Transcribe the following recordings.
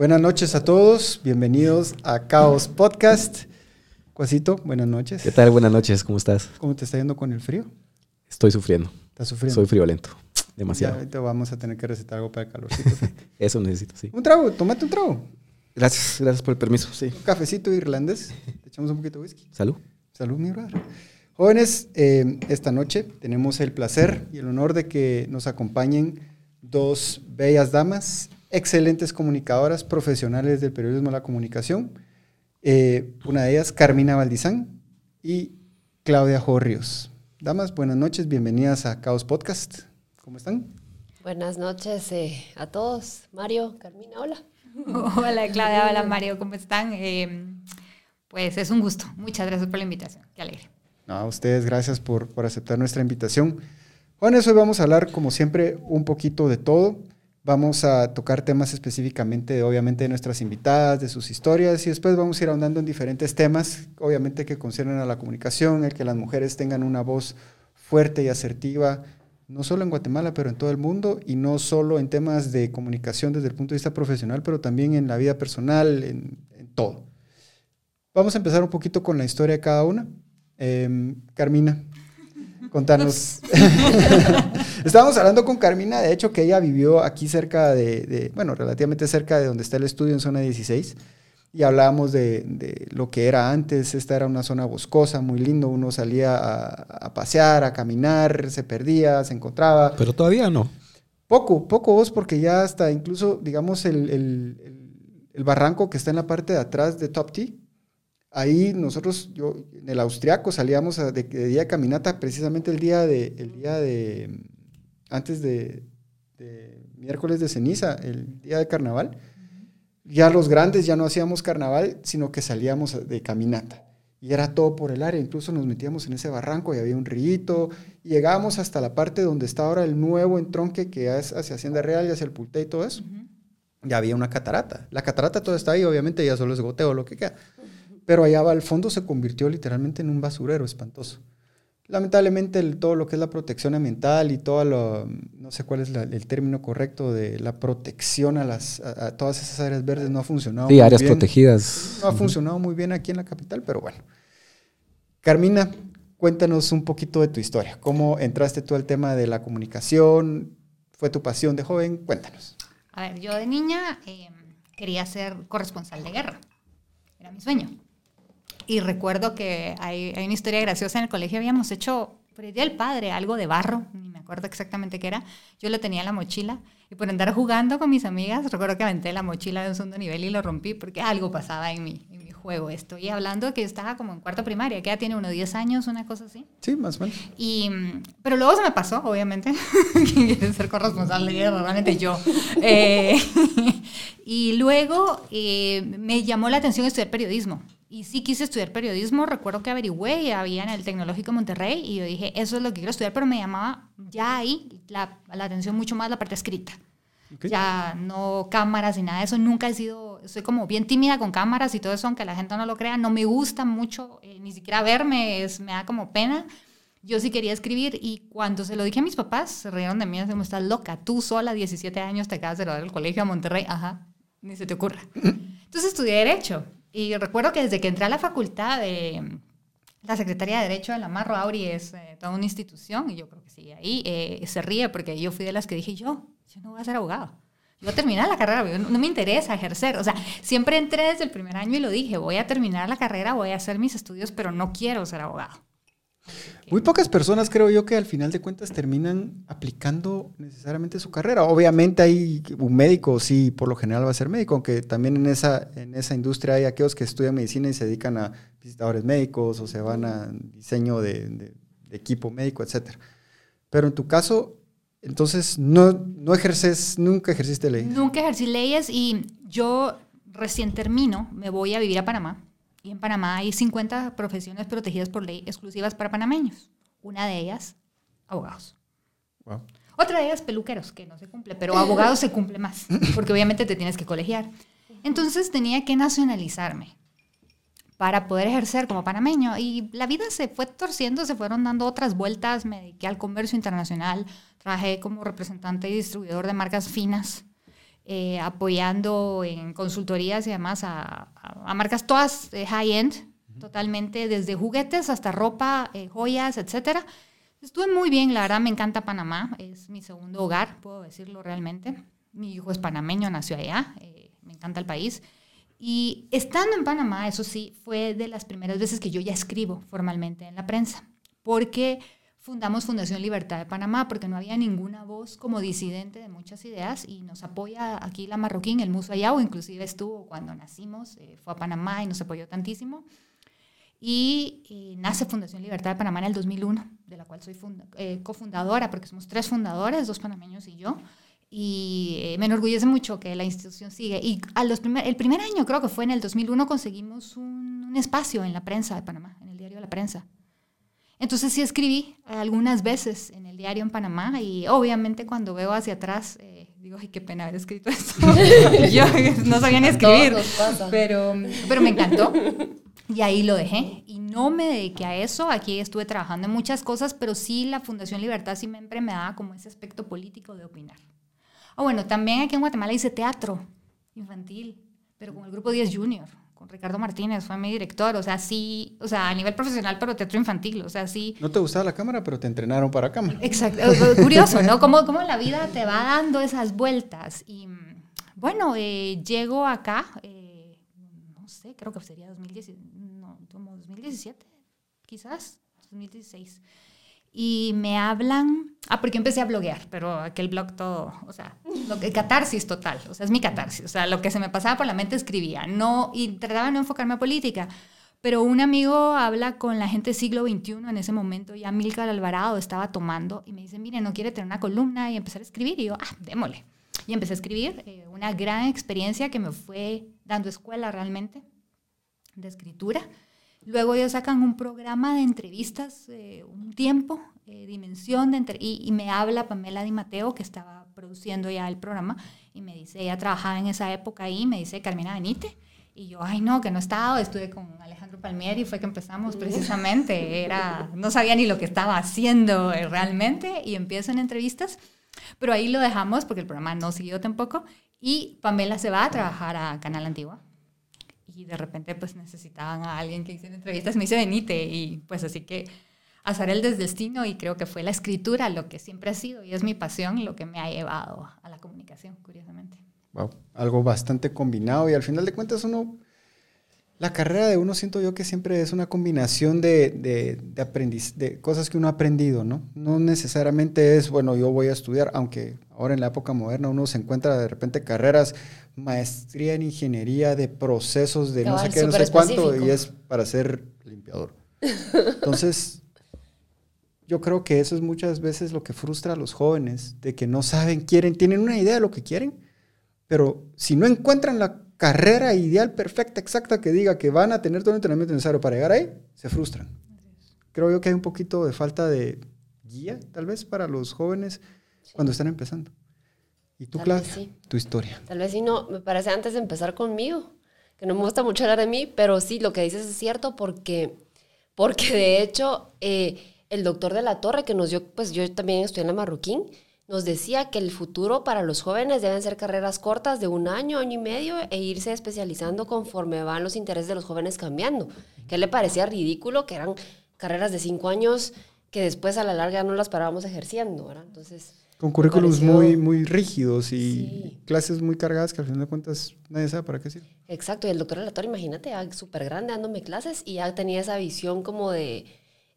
Buenas noches a todos, bienvenidos a Caos Podcast. Cuasito, buenas noches. ¿Qué tal? Buenas noches, ¿cómo estás? ¿Cómo te está yendo con el frío? Estoy sufriendo. ¿Estás sufriendo? Soy friolento, demasiado. Ya, ahorita vamos a tener que recetar algo para el calorcito. Eso necesito, sí. un trago, tómate un trago. Gracias, gracias por el permiso, sí. Un cafecito irlandés. Le echamos un poquito de whisky. Salud. Salud, mi brother. Jóvenes, eh, esta noche tenemos el placer y el honor de que nos acompañen dos bellas damas, excelentes comunicadoras, profesionales del periodismo de la comunicación. Eh, una de ellas, Carmina Valdizán y Claudia Jorrios. Damas, buenas noches, bienvenidas a Caos Podcast. ¿Cómo están? Buenas noches eh, a todos. Mario, Carmina, hola. Hola Claudia, hola Mario, ¿cómo están? Eh, pues es un gusto. Muchas gracias por la invitación. Qué alegre. No, a ustedes gracias por, por aceptar nuestra invitación. Jóvenes, hoy vamos a hablar, como siempre, un poquito de todo. Vamos a tocar temas específicamente, obviamente, de nuestras invitadas, de sus historias, y después vamos a ir ahondando en diferentes temas, obviamente, que conciernen a la comunicación, el que las mujeres tengan una voz fuerte y asertiva, no solo en Guatemala, pero en todo el mundo, y no solo en temas de comunicación desde el punto de vista profesional, pero también en la vida personal, en, todo. Vamos a empezar un poquito con la historia de cada una. Eh, Carmina, contanos. Estábamos hablando con Carmina, de hecho, que ella vivió aquí cerca de, de, bueno, relativamente cerca de donde está el estudio en zona 16, y hablábamos de, de, lo que era antes. Esta era una zona boscosa, muy lindo. Uno salía a, a, pasear, a caminar, se perdía, se encontraba. Pero todavía no. Poco, poco vos, porque ya hasta incluso, digamos, el, el, el barranco que está en la parte de atrás de Top T, ahí nosotros, yo, en el austriaco salíamos de, de, día de caminata precisamente el día de, el día de, antes de, de, miércoles de ceniza, el día de carnaval. Ya los grandes ya no hacíamos carnaval, sino que salíamos de caminata. Y era todo por el área, incluso nos metíamos en ese barranco y había un río, y llegábamos hasta la parte donde está ahora el nuevo entronque que es hacia Hacienda Real y hacia el Pulté y todo eso. Uh -huh. Ya había una catarata. La catarata todo está ahí, obviamente ya solo es goteo lo que queda. Pero allá al fondo se convirtió literalmente en un basurero espantoso. Lamentablemente el, todo lo que es la protección ambiental y todo lo, no sé cuál es la, el término correcto de la protección a, las, a, a, todas esas áreas verdes no ha funcionado. Sí, áreas bien. protegidas. No ha funcionado muy bien aquí en la capital, pero bueno. Carmina, cuéntanos un poquito de tu historia. ¿Cómo entraste tú al tema de la comunicación? ¿Fue tu pasión de joven? Cuéntanos. A ver, yo de niña eh, quería ser corresponsal de guerra. Era mi sueño. Y recuerdo que hay, hay, una historia graciosa en el colegio. Habíamos hecho, por el Día del Padre, algo de barro, ni me acuerdo exactamente qué era. Yo lo tenía en la mochila y por andar jugando con mis amigas, recuerdo que aventé la mochila de un segundo nivel y lo rompí porque algo pasaba en mi, en mi juego. Estoy hablando que estaba como en cuarto primaria, que ya tiene unos 10 años, una cosa así. Sí, más o menos. Y, pero luego se me pasó, obviamente. ¿Quién quiere ser corresponsal de guerra? Realmente yo. Eh, y luego eh, me llamó la atención estudiar periodismo. Y sí quise estudiar periodismo, recuerdo que averigüé y había en el Tecnológico Monterrey y yo dije, eso es lo que quiero estudiar, pero me llamaba ya ahí la, la atención mucho más la parte escrita. Okay. Ya no cámaras y nada de eso, nunca he sido, soy como bien tímida con cámaras y todo eso, aunque la gente no lo crea, no me gusta mucho, eh, ni siquiera verme, es, me da como pena. Yo sí quería escribir y cuando se lo dije a mis papás, se rieron de mí, como estás loca, tú sola, 17 años, te acabas de graduar del colegio a Monterrey, ajá, ni se te ocurra. Entonces estudié Derecho y recuerdo que desde que entré a la facultad de la Secretaría de Derecho de la Marro, Auri es eh, toda una institución, y yo creo que sí, ahí eh, se ríe porque yo fui de las que dije, yo, yo no voy a ser abogado. Yo voy a terminar la carrera, no, no me interesa ejercer. O sea, siempre entré desde el primer año y lo dije, voy a terminar la carrera, voy a hacer mis estudios, pero no quiero ser abogado. Muy pocas personas creo yo que al final de cuentas terminan aplicando necesariamente su carrera. Obviamente hay un médico, sí, por lo general va a ser médico, aunque también en esa, en esa industria hay aquellos que estudian medicina y se dedican a visitadores médicos o se van a diseño de, de, de equipo médico, etc. Pero en tu caso, entonces no, no ejerces, nunca ejerciste leyes. Nunca ejercí leyes y yo recién termino, me voy a vivir a Panamá y en Panamá hay 50 profesiones protegidas por ley exclusivas para panameños. Una de ellas, abogados. Wow. Otra de ellas, peluqueros, que no se cumple, pero abogados se cumple más, porque obviamente te tienes que colegiar. Entonces tenía que nacionalizarme para poder ejercer como panameño. Y la vida se fue torciendo, se fueron dando otras vueltas. Me dediqué al comercio internacional, trabajé como representante y distribuidor de marcas finas eh, apoyando en consultorías y además a, a- a marcas todas eh, high-end, totalmente, desde juguetes hasta ropa, eh, joyas, etcétera. Estuve muy bien, la verdad me encanta Panamá, es mi segundo hogar, puedo decirlo realmente. Mi hijo es panameño, nació allá, eh, me encanta el país. Y estando en Panamá, eso sí, fue de las primeras veces que yo ya escribo formalmente en la prensa, porque fundamos Fundación Libertad de Panamá, porque no había ninguna voz como disidente de muchas ideas y nos apoya aquí la Marroquín, el Muso Ayao, inclusive estuvo cuando nacimos, eh, fue a Panamá y nos apoyó tantísimo. Y eh, nace Fundación Libertad de Panamá en el 2001, de la cual soy funda- eh, cofundadora, porque somos tres fundadores, dos panameños y yo. Y eh, me enorgullece mucho que la institución sigue. Y a los primer, el primer año, creo que fue en el 2001, conseguimos un, un espacio en la prensa de Panamá, en el diario La Prensa. Entonces sí escribí algunas veces en el diario en Panamá y obviamente cuando veo hacia atrás eh, digo, ay, qué pena haber escrito esto. Yo no sabía ni escribir, pero, pero me encantó. Y ahí lo dejé. Y no me dediqué a eso. Aquí estuve trabajando en muchas cosas, pero sí la Fundación Libertad siempre me daba como ese aspecto político de opinar. Ah, bueno, también aquí en Guatemala hice teatro infantil, pero con el grupo 10 Junior, con Ricardo Martínez, fue mi director. O sea, sí, o sea, a nivel profesional, pero teatro infantil. O sea, sí. No te gustaba la cámara, pero te entrenaron para cámara. Exacto. Curioso, ¿no? Cómo, cómo la vida te va dando esas vueltas. Y bueno, eh, llego acá, eh, no sé, creo que sería 2017, no, como 2017, quizás, 2016. Y me hablan, ah, porque empecé a bloguear, pero aquel blog todo, o sea, lo que, catarsis total, o sea, es mi catarsis, o sea, lo que se me pasaba por la mente escribía, no, y trataba de no enfocarme a política. Pero un amigo habla con la gente del siglo XXI en ese momento, ya Milcar Alvarado estaba tomando, y me dice, mire, no quiere tener una columna y empezar a escribir. Y yo, ah, démosle. Y empecé a escribir, eh, una gran experiencia que me fue dando escuela realmente de escritura. Luego ellos sacan un programa de entrevistas, eh, un tiempo, eh, dimensión, de entre- y, y me habla Pamela Di Mateo, que estaba produciendo ya el programa, y me dice, ella trabajaba en esa época ahí, me dice, Carmina Benite. Y yo, ay no, que no he estado, estuve con Alejandro Palmieri, fue que empezamos precisamente, era, no sabía ni lo que estaba haciendo eh, realmente, y empiezo en entrevistas, pero ahí lo dejamos porque el programa no siguió tampoco, y Pamela se va a trabajar a Canal Antigua, y de repente pues necesitaban a alguien que hiciera entrevistas, me dice Benite y pues así que azar el desdestino y creo que fue la escritura lo que siempre ha sido y es mi pasión lo que me ha llevado a la comunicación, curiosamente. Wow, algo bastante combinado y al final de cuentas uno, la carrera de uno siento yo que siempre es una combinación de, de, de, aprendiz, de cosas que uno ha aprendido, ¿no? No necesariamente es, bueno, yo voy a estudiar, aunque ahora en la época moderna uno se encuentra de repente carreras, maestría en ingeniería de procesos de no sé qué, no sé cuánto, específico. y es para ser limpiador. Entonces, yo creo que eso es muchas veces lo que frustra a los jóvenes, de que no saben, quieren, tienen una idea de lo que quieren, pero si no encuentran la carrera ideal, perfecta, exacta, que diga que van a tener todo el entrenamiento necesario para llegar ahí, se frustran. Creo yo que hay un poquito de falta de guía, tal vez, para los jóvenes cuando están empezando. Y tú, Tal Claudia, sí. tu historia. Tal vez sí, no, me parece antes de empezar conmigo, que no me gusta mucho hablar de mí, pero sí, lo que dices es cierto porque, porque de hecho eh, el doctor de la Torre que nos dio, pues yo también estudié en la Marroquín, nos decía que el futuro para los jóvenes deben ser carreras cortas de un año, año y medio e irse especializando conforme van los intereses de los jóvenes cambiando. Que le parecía ridículo que eran carreras de cinco años que después a la larga no las parábamos ejerciendo, ¿verdad? Entonces... Con currículos pareció- muy, muy rígidos y Sí. clases muy cargadas que al final de cuentas nadie sabe para qué sirve. Exacto, y el doctor Relator, imagínate, ya súper grande dándome clases y ya tenía esa visión como de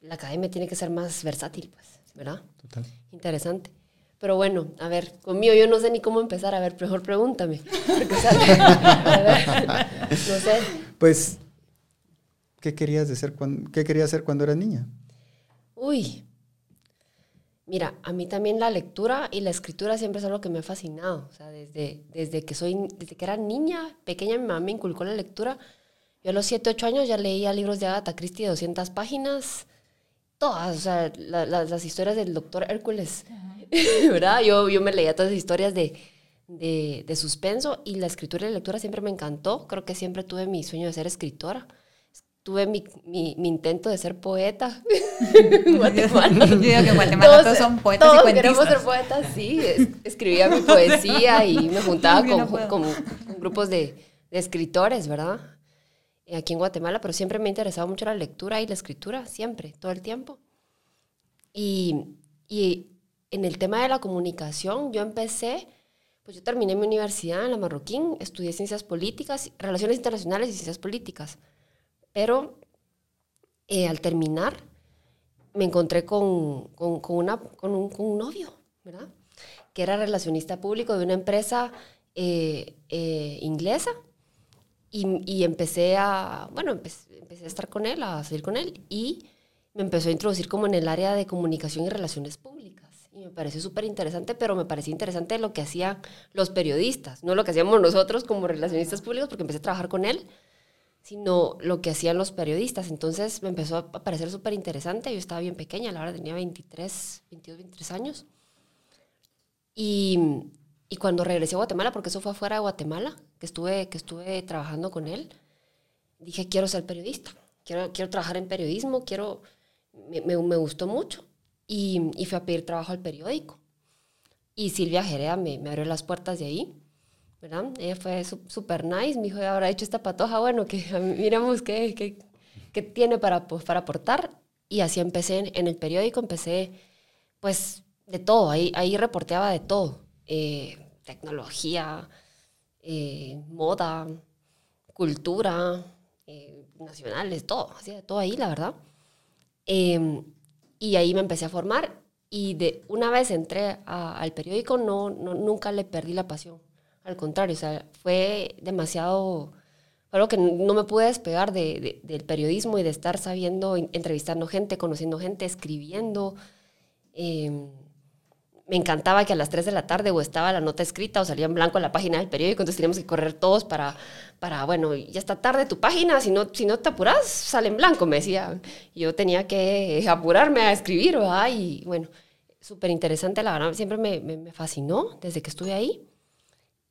la academia tiene que ser más versátil, pues, ¿verdad? Total. Interesante. Pero bueno, a ver, conmigo yo no sé ni cómo empezar, a ver, mejor pregúntame. Porque, a ver, no sé. Pues, ¿qué querías, de ser cuan- ¿qué querías hacer cuando eras niña? Uy, mira, a mí también la lectura y la escritura siempre es algo que me ha fascinado. O sea, desde, desde, que, soy, desde que era niña, pequeña, mi mamá me inculcó la lectura. Yo a los 7, 8 años ya leía libros de Agatha Christie de 200 páginas. Todas, o sea, la- la- las historias del doctor Hércules, ¿verdad? Yo, yo me leía todas las historias de, de, de suspenso y la escritura y la lectura siempre me encantó. Creo que siempre tuve mi sueño de ser escritora. tuve mi, mi, mi intento de ser poeta en Guatemala. Yo digo que en Guatemala todos, son poetas todos y cuentistas. queremos ser poetas, sí. Es- escribía mi poesía y me juntaba no con, con- con grupos de, de escritores, ¿verdad? Eh, Aquí en Guatemala, pero siempre me ha interesado mucho la lectura y la escritura, siempre, todo el tiempo. Y, y en el tema de la comunicación, yo empecé, pues yo terminé mi universidad en la Marroquín, estudié ciencias políticas, relaciones internacionales y ciencias políticas. Pero eh, al terminar, me encontré con, con, con una, con, un, con un novio, ¿verdad? Que era relacionista público de una empresa eh, eh, inglesa. Y, y empecé a, bueno, empecé, empecé a estar con él, a salir con él, y me empezó a introducir como en el área de comunicación y relaciones públicas. Y me pareció súper interesante, pero me parecía interesante lo que hacían los periodistas, no lo que hacíamos nosotros como relacionistas públicos, porque empecé a trabajar con él, sino lo que hacían los periodistas. Entonces me empezó a parecer súper interesante. Yo estaba bien pequeña, la verdad tenía 23, 22, 23 años. Y, y cuando regresé a Guatemala, porque eso fue afuera de Guatemala, que estuve, que estuve trabajando con él, dije, quiero ser periodista, quiero, quiero trabajar en periodismo, quiero, me, me, me gustó mucho. Y, y fui a pedir trabajo al periódico. Y Silvia Jerea me, me abrió las puertas de ahí. ¿verdad? Ella fue súper nice, me dijo, habrá hecho esta patoja, bueno, que miremos qué, qué, qué tiene para, pues, para aportar. Y así empecé en, en el periódico, empecé pues de todo, ahí, ahí reporteaba de todo, eh, tecnología, eh, moda, cultura, eh, nacionales, todo, hacía todo ahí, la verdad. Y ahí me empecé a formar y de una vez entré al periódico, no, no, nunca le perdí la pasión. Al contrario, o sea, fue demasiado, algo que no me pude despegar de, de- del periodismo y de estar sabiendo, en- entrevistando gente, conociendo gente, escribiendo. Eh, me encantaba que a las 3 de la tarde o estaba la nota escrita o salía en blanco la página del periódico, entonces teníamos que correr todos para, para bueno, ya está tarde tu página, si no, si no te apuras, sale en blanco, me decía. Yo tenía que apurarme a escribir, ¿verdad? Y bueno, súper interesante, la verdad, siempre me, fascinó desde que estuve ahí.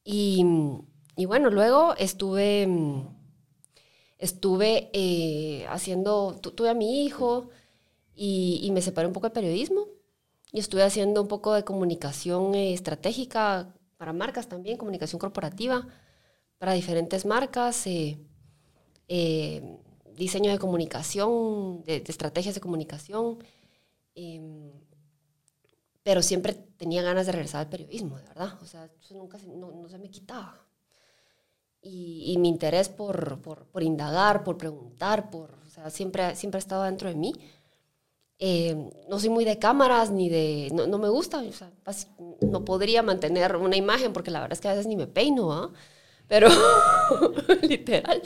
Y, y bueno, luego estuve, estuve eh, haciendo, tu- tuve a mi hijo y, y me separé un poco del periodismo y estuve haciendo un poco de comunicación eh, estratégica para marcas también, comunicación corporativa para diferentes marcas, eh, eh, diseño de comunicación, de, de estrategias de comunicación. em, pero siempre tenía ganas de regresar al periodismo, de verdad. O sea, nunca se, no, se me quitaba. Y, y mi interés por, por, indagar, por preguntar, por, o siempre, siempre ha estado dentro de mí. Eh, no soy muy de cámaras ni de... No, no me gusta, o sea, no podría mantener una imagen porque la verdad es que a veces ni me peino, ¿ah? Pero, literal.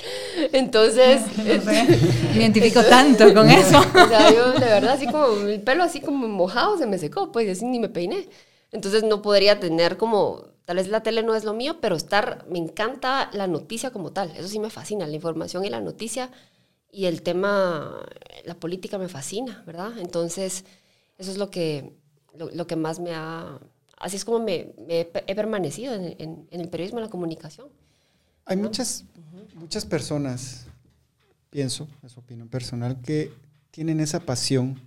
Entonces... No sé, me identifico tanto con eso. O sea, yo de verdad, así como el pelo así como mojado se me secó, pues así ni me peiné. Entonces no podría tener como, tal vez la tele no es lo mío, pero estar, me encanta la noticia como tal, eso sí me fascina, la información y la noticia y el tema, la política me fascina, ¿verdad? Entonces eso es lo que, lo, lo que más me ha, así es como me, me he, he permanecido en, en- en el periodismo y la comunicación. Hay muchas, muchas personas, pienso, es opinión personal, que tienen esa pasión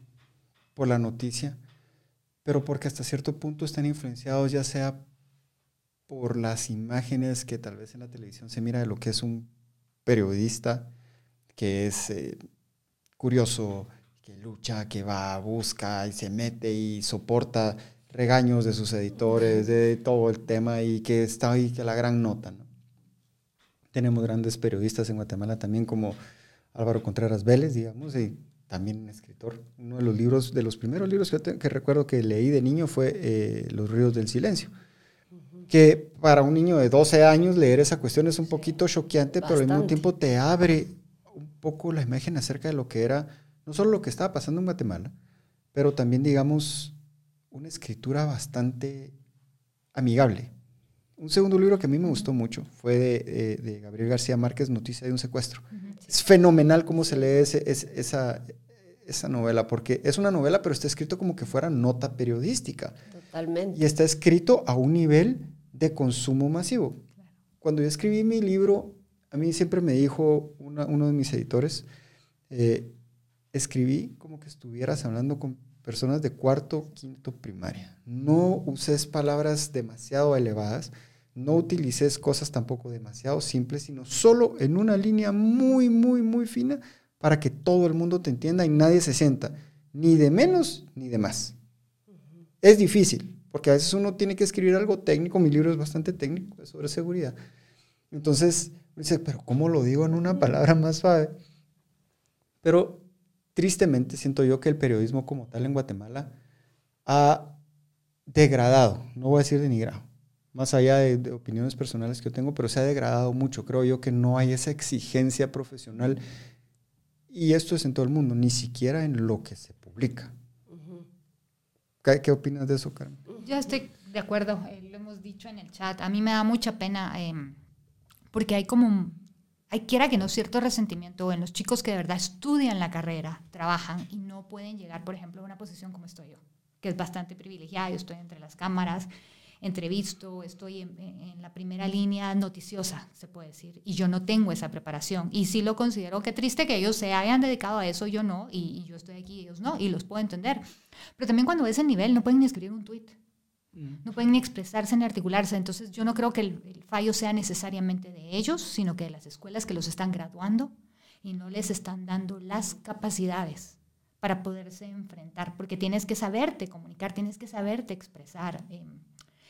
por la noticia, pero porque hasta cierto punto están influenciados ya sea por las imágenes que tal vez en la televisión se mira de lo que es un periodista, que es eh, curioso, que lucha, que va, busca y se mete y soporta regaños de sus editores, de todo el tema y que está ahí, que la gran nota, ¿no? Tenemos grandes periodistas en Guatemala también como Álvaro Contreras Vélez, digamos, y también un escritor. Uno de los libros, de los primeros libros que, te- que recuerdo que leí de niño fue eh, Los ríos del silencio. Que para un niño de 12 años leer esa cuestión es un poquito choqueante, pero al mismo tiempo te abre poco la imagen acerca de lo que era, no solo lo que estaba pasando en Guatemala, pero también, digamos, una escritura bastante amigable. Un segundo libro que a mí me gustó mucho fue de, de- de Gabriel García Márquez, Noticia de un secuestro. Es fenomenal cómo se lee ese- es- esa, esa novela, porque es una novela, pero está escrito como que fuera nota periodística. Totalmente. Y está escrito a un nivel de consumo masivo. Cuando yo escribí mi libro, a mí siempre me dijo uno de mis editores eh, escribí como que estuvieras hablando con personas de cuarto, quinto primaria. No uses palabras demasiado elevadas, no utilices cosas tampoco demasiado simples, sino solo en una línea muy, muy, muy fina para que todo el mundo te entienda y nadie se sienta ni de menos ni de más. Es difícil, porque a veces uno tiene que escribir algo técnico, mi libro es bastante técnico, es sobre seguridad. Entonces, dice, pero ¿cómo lo digo en una palabra más suave? Pero tristemente siento yo que el periodismo como tal en Guatemala ha degradado, no voy a decir denigrado, más allá de, de, opiniones personales que yo tengo, pero se ha degradado mucho. Creo yo que no hay esa exigencia profesional y esto es en todo el mundo, ni siquiera en lo que se publica. ¿Qué, ¿Qué, opinas de eso, Carmen? Yo estoy de acuerdo, eh, lo hemos dicho en el chat. A mí me da mucha pena eh, porque hay como, hay quiera que no cierto resentimiento en los chicos que de verdad estudian la carrera, trabajan y no pueden llegar, por ejemplo, a una posición como estoy yo, que es bastante privilegiada. Yo estoy entre las cámaras, entrevisto, estoy en, en, la primera línea noticiosa, se puede decir, y yo no tengo esa preparación. Y sí lo considero que triste que ellos se hayan dedicado a eso, yo no, y, y yo estoy aquí, ellos no, y los puedo entender. Pero también cuando ves el nivel, no pueden ni escribir un tweet, no pueden ni expresarse ni articularse. Entonces yo no creo que el, fallo sea necesariamente de ellos, sino que de las escuelas que los están graduando y no les están dando las capacidades para poderse enfrentar, porque tienes que saberte comunicar, tienes que saberte expresar. Eh,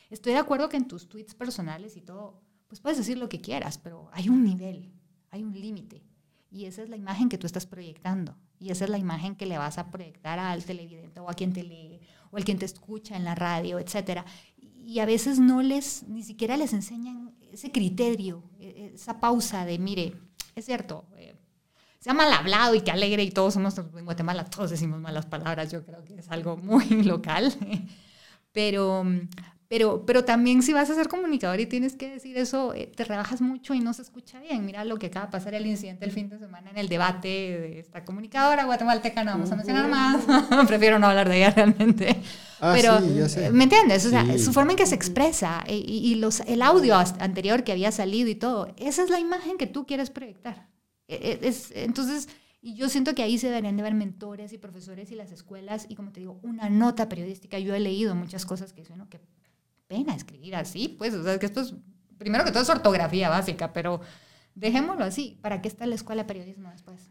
Estoy de acuerdo que en tus tweets personales y todo, pues puedes decir lo que quieras, pero hay un nivel, hay un límite. Y esa es la imagen que tú estás proyectando. Y esa es la imagen que le vas a proyectar al televidente o a quien te lee o al quien te escucha en la radio, etc. Y a veces no les, ni siquiera les enseñan ese criterio, esa pausa de, mire, es cierto, eh, sea mal hablado y que alegre y todos somos, en Guatemala todos decimos malas palabras, yo creo que es algo muy local. Pero, pero, pero también si vas a ser comunicador y tienes que decir eso, eh, te rebajas mucho y no se escucha bien. Mira lo que acaba de pasar el incidente el fin de semana en el debate de esta comunicadora guatemalteca, no vamos a mencionar más, prefiero no hablar de ella realmente. Ah, pero, sí, ya sé. ¿me entiendes? O sea, Sí. su forma en que se expresa y, y los, el audio anterior que había salido y todo, esa es la imagen que tú quieres proyectar. E- e- Es, entonces, y yo siento que ahí se deberían de ver mentores y profesores y las escuelas y como te digo, una nota periodística. Yo he leído muchas cosas que dicen, bueno, qué pena escribir así, pues, o sea, que esto es, primero que todo es ortografía básica, pero dejémoslo así. ¿Para qué está la escuela de periodismo después?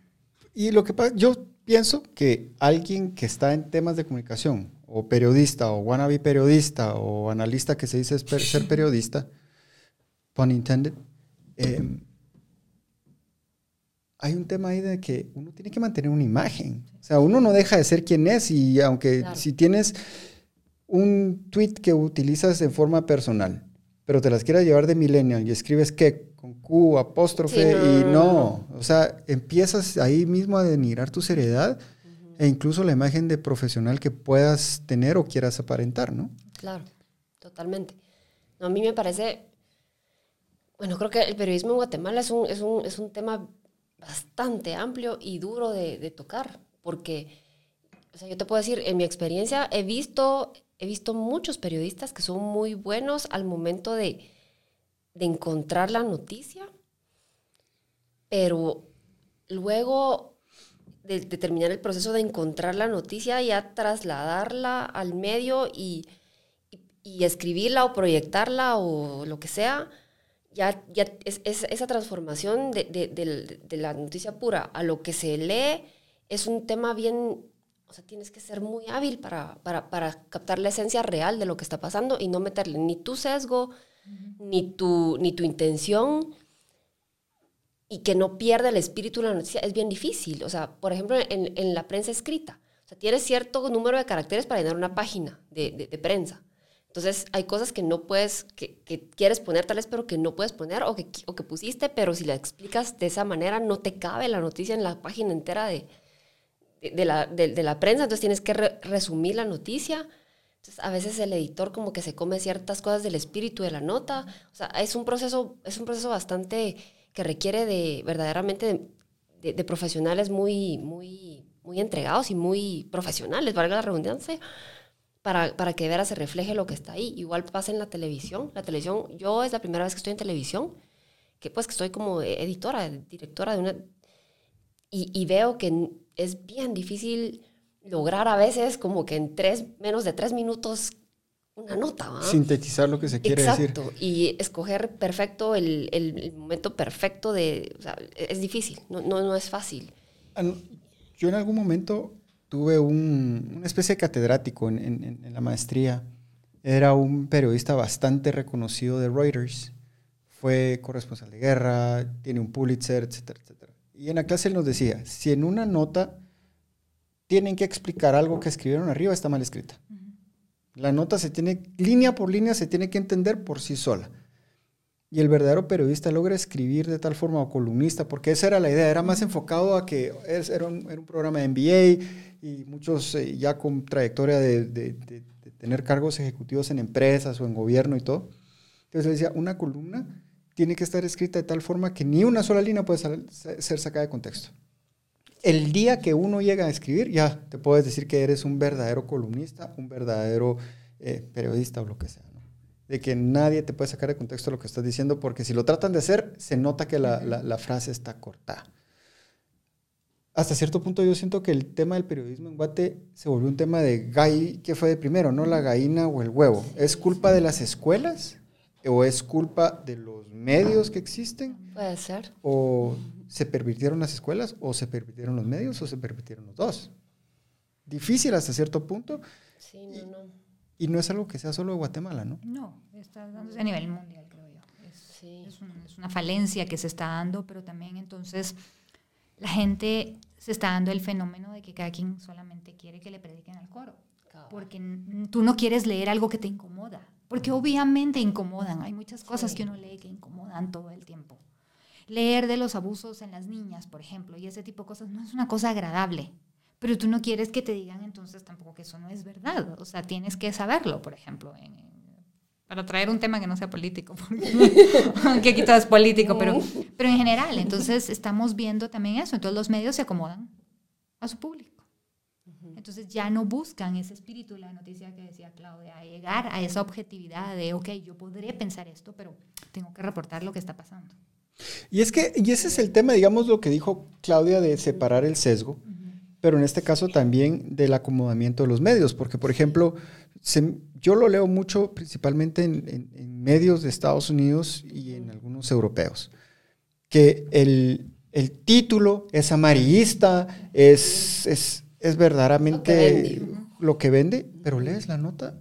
Y lo que pasa, yo pienso que alguien que está en temas de comunicación, o periodista, o wannabe periodista, o analista que se dice ser periodista, pun intended, eh, hay un tema ahí de que uno tiene que mantener una imagen. O sea, uno no deja de ser quien es y aunque Claro. si tienes un tweet que utilizas en forma personal, pero te las quieras llevar de millennial y escribes que con Q, apóstrofe Sí, no, y no, o sea, empiezas ahí mismo a denigrar tu seriedad e incluso la imagen de profesional que puedas tener o quieras aparentar, ¿no? Claro, totalmente. No, a mí me parece, bueno, creo que el periodismo en Guatemala es un, es un, es un tema bastante amplio y duro de, de tocar, porque, o sea, yo te puedo decir, en mi experiencia he visto, he visto muchos periodistas que son muy buenos al momento de, de encontrar la noticia, pero luego de, terminar el proceso de encontrar la noticia, ya trasladarla al medio y, y, escribirla o proyectarla o lo que sea, ya, ya es, es- esa transformación de, de la noticia pura a lo que se lee es un tema bien, o sea, tienes que ser muy hábil para, para, para captar la esencia real de lo que está pasando y no meterle ni tu sesgo, ni, tu, ni tu intención y que no pierda el espíritu de la noticia es bien difícil. O sea, por ejemplo, en, en la prensa escrita, o sea, tienes cierto número de caracteres para llenar una página de, de- de prensa. Entonces, hay cosas que no puedes, que, que quieres poner tal vez, pero que no puedes poner, o que, o que pusiste, pero si la explicas de esa manera, no te cabe la noticia en la página entera de, de, la, de- la prensa, entonces tienes que re- resumir la noticia. Entonces, a veces el editor como que se come ciertas cosas del espíritu de la nota. O sea, es un proceso, es un proceso bastante que requiere de verdaderamente de, profesionales muy, muy, muy entregados y muy profesionales, valga la redundancia, para, para que de veras se refleje lo que está ahí. Igual pasa en la televisión. La televisión, yo es la primera vez que estoy en televisión, que pues que estoy como editora, directora de una... y, veo que es bien difícil lograr a veces como que en tres, menos de tres minutos una nota. ¿va? Sintetizar lo que se quiere decir. Exacto, y escoger perfecto el, el- el momento perfecto de... o sea, es difícil, no, no, no es fácil. An- Yo en algún momento tuve un- una especie de catedrático en- en la maestría. Era un periodista bastante reconocido de Reuters. Fue corresponsal de guerra, tiene un Pulitzer, etcétera, etcétera. Y en la clase él nos decía, si en una nota tienen que explicar algo que escribieron arriba, está mal escrita. La nota se tiene, línea por línea, se tiene que entender por sí sola. Y el verdadero periodista logra escribir de tal forma, o columnista, porque esa era la idea, era más enfocado a que era un, era un programa de MBA y muchos eh, ya con trayectoria de, de- de- de tener cargos ejecutivos en empresas o en gobierno y todo. Entonces le decía, una columna tiene que estar escrita de tal forma que ni una sola línea puede ser sacada de contexto. El día que uno llega a escribir, ya te puedes decir que eres un verdadero columnista, un verdadero eh, periodista o lo que sea. ¿no? De que nadie te puede sacar de contexto lo que estás diciendo, porque si lo tratan de hacer, se nota que la, la- la frase está cortada. Hasta cierto punto yo siento que el tema del periodismo en Guate se volvió un tema de gay, ¿qué fue de primero? ¿No? La gallina o el huevo. ¿Es culpa de las escuelas? ¿O es culpa de los medios que existen? Puede ser. o se permitieron las escuelas o se permitieron los medios o se permitieron los dos. Difícil hasta cierto punto Sí, no, no. y no es algo que sea solo de Guatemala, ¿no? No, está dándose a nivel mundial, creo yo. Es, Sí. es un- es una falencia que se está dando, pero también entonces la gente se está dando el fenómeno de que cada quien solamente quiere que le prediquen al coro. Porque tú no quieres leer algo que te incomoda. Porque obviamente incomodan. Hay muchas cosas que uno lee que incomodan todo el tiempo. Leer de los abusos en las niñas, por ejemplo, y ese tipo de cosas no es una cosa agradable. Pero tú no quieres que te digan entonces tampoco que eso no es verdad. O sea, tienes que saberlo, por ejemplo, en- para traer un tema que no sea político, que aquí todo es político, pero, pero en general. Entonces estamos viendo también eso. Entonces los medios se acomodan a su público. Entonces ya no buscan ese espíritu de la noticia que decía Claudia, llegar a esa objetividad de, ok, yo podré pensar esto, pero tengo que reportar lo que está pasando. Y es que, y ese es el tema, digamos, lo que dijo Claudia de separar el sesgo, pero en este caso también del acomodamiento de los medios, porque, por ejemplo, se- yo lo leo mucho principalmente en, en- en medios de Estados Unidos y en algunos europeos, que el, el título es amarillista, es, es, es verdaderamente lo que vende, pero lees la nota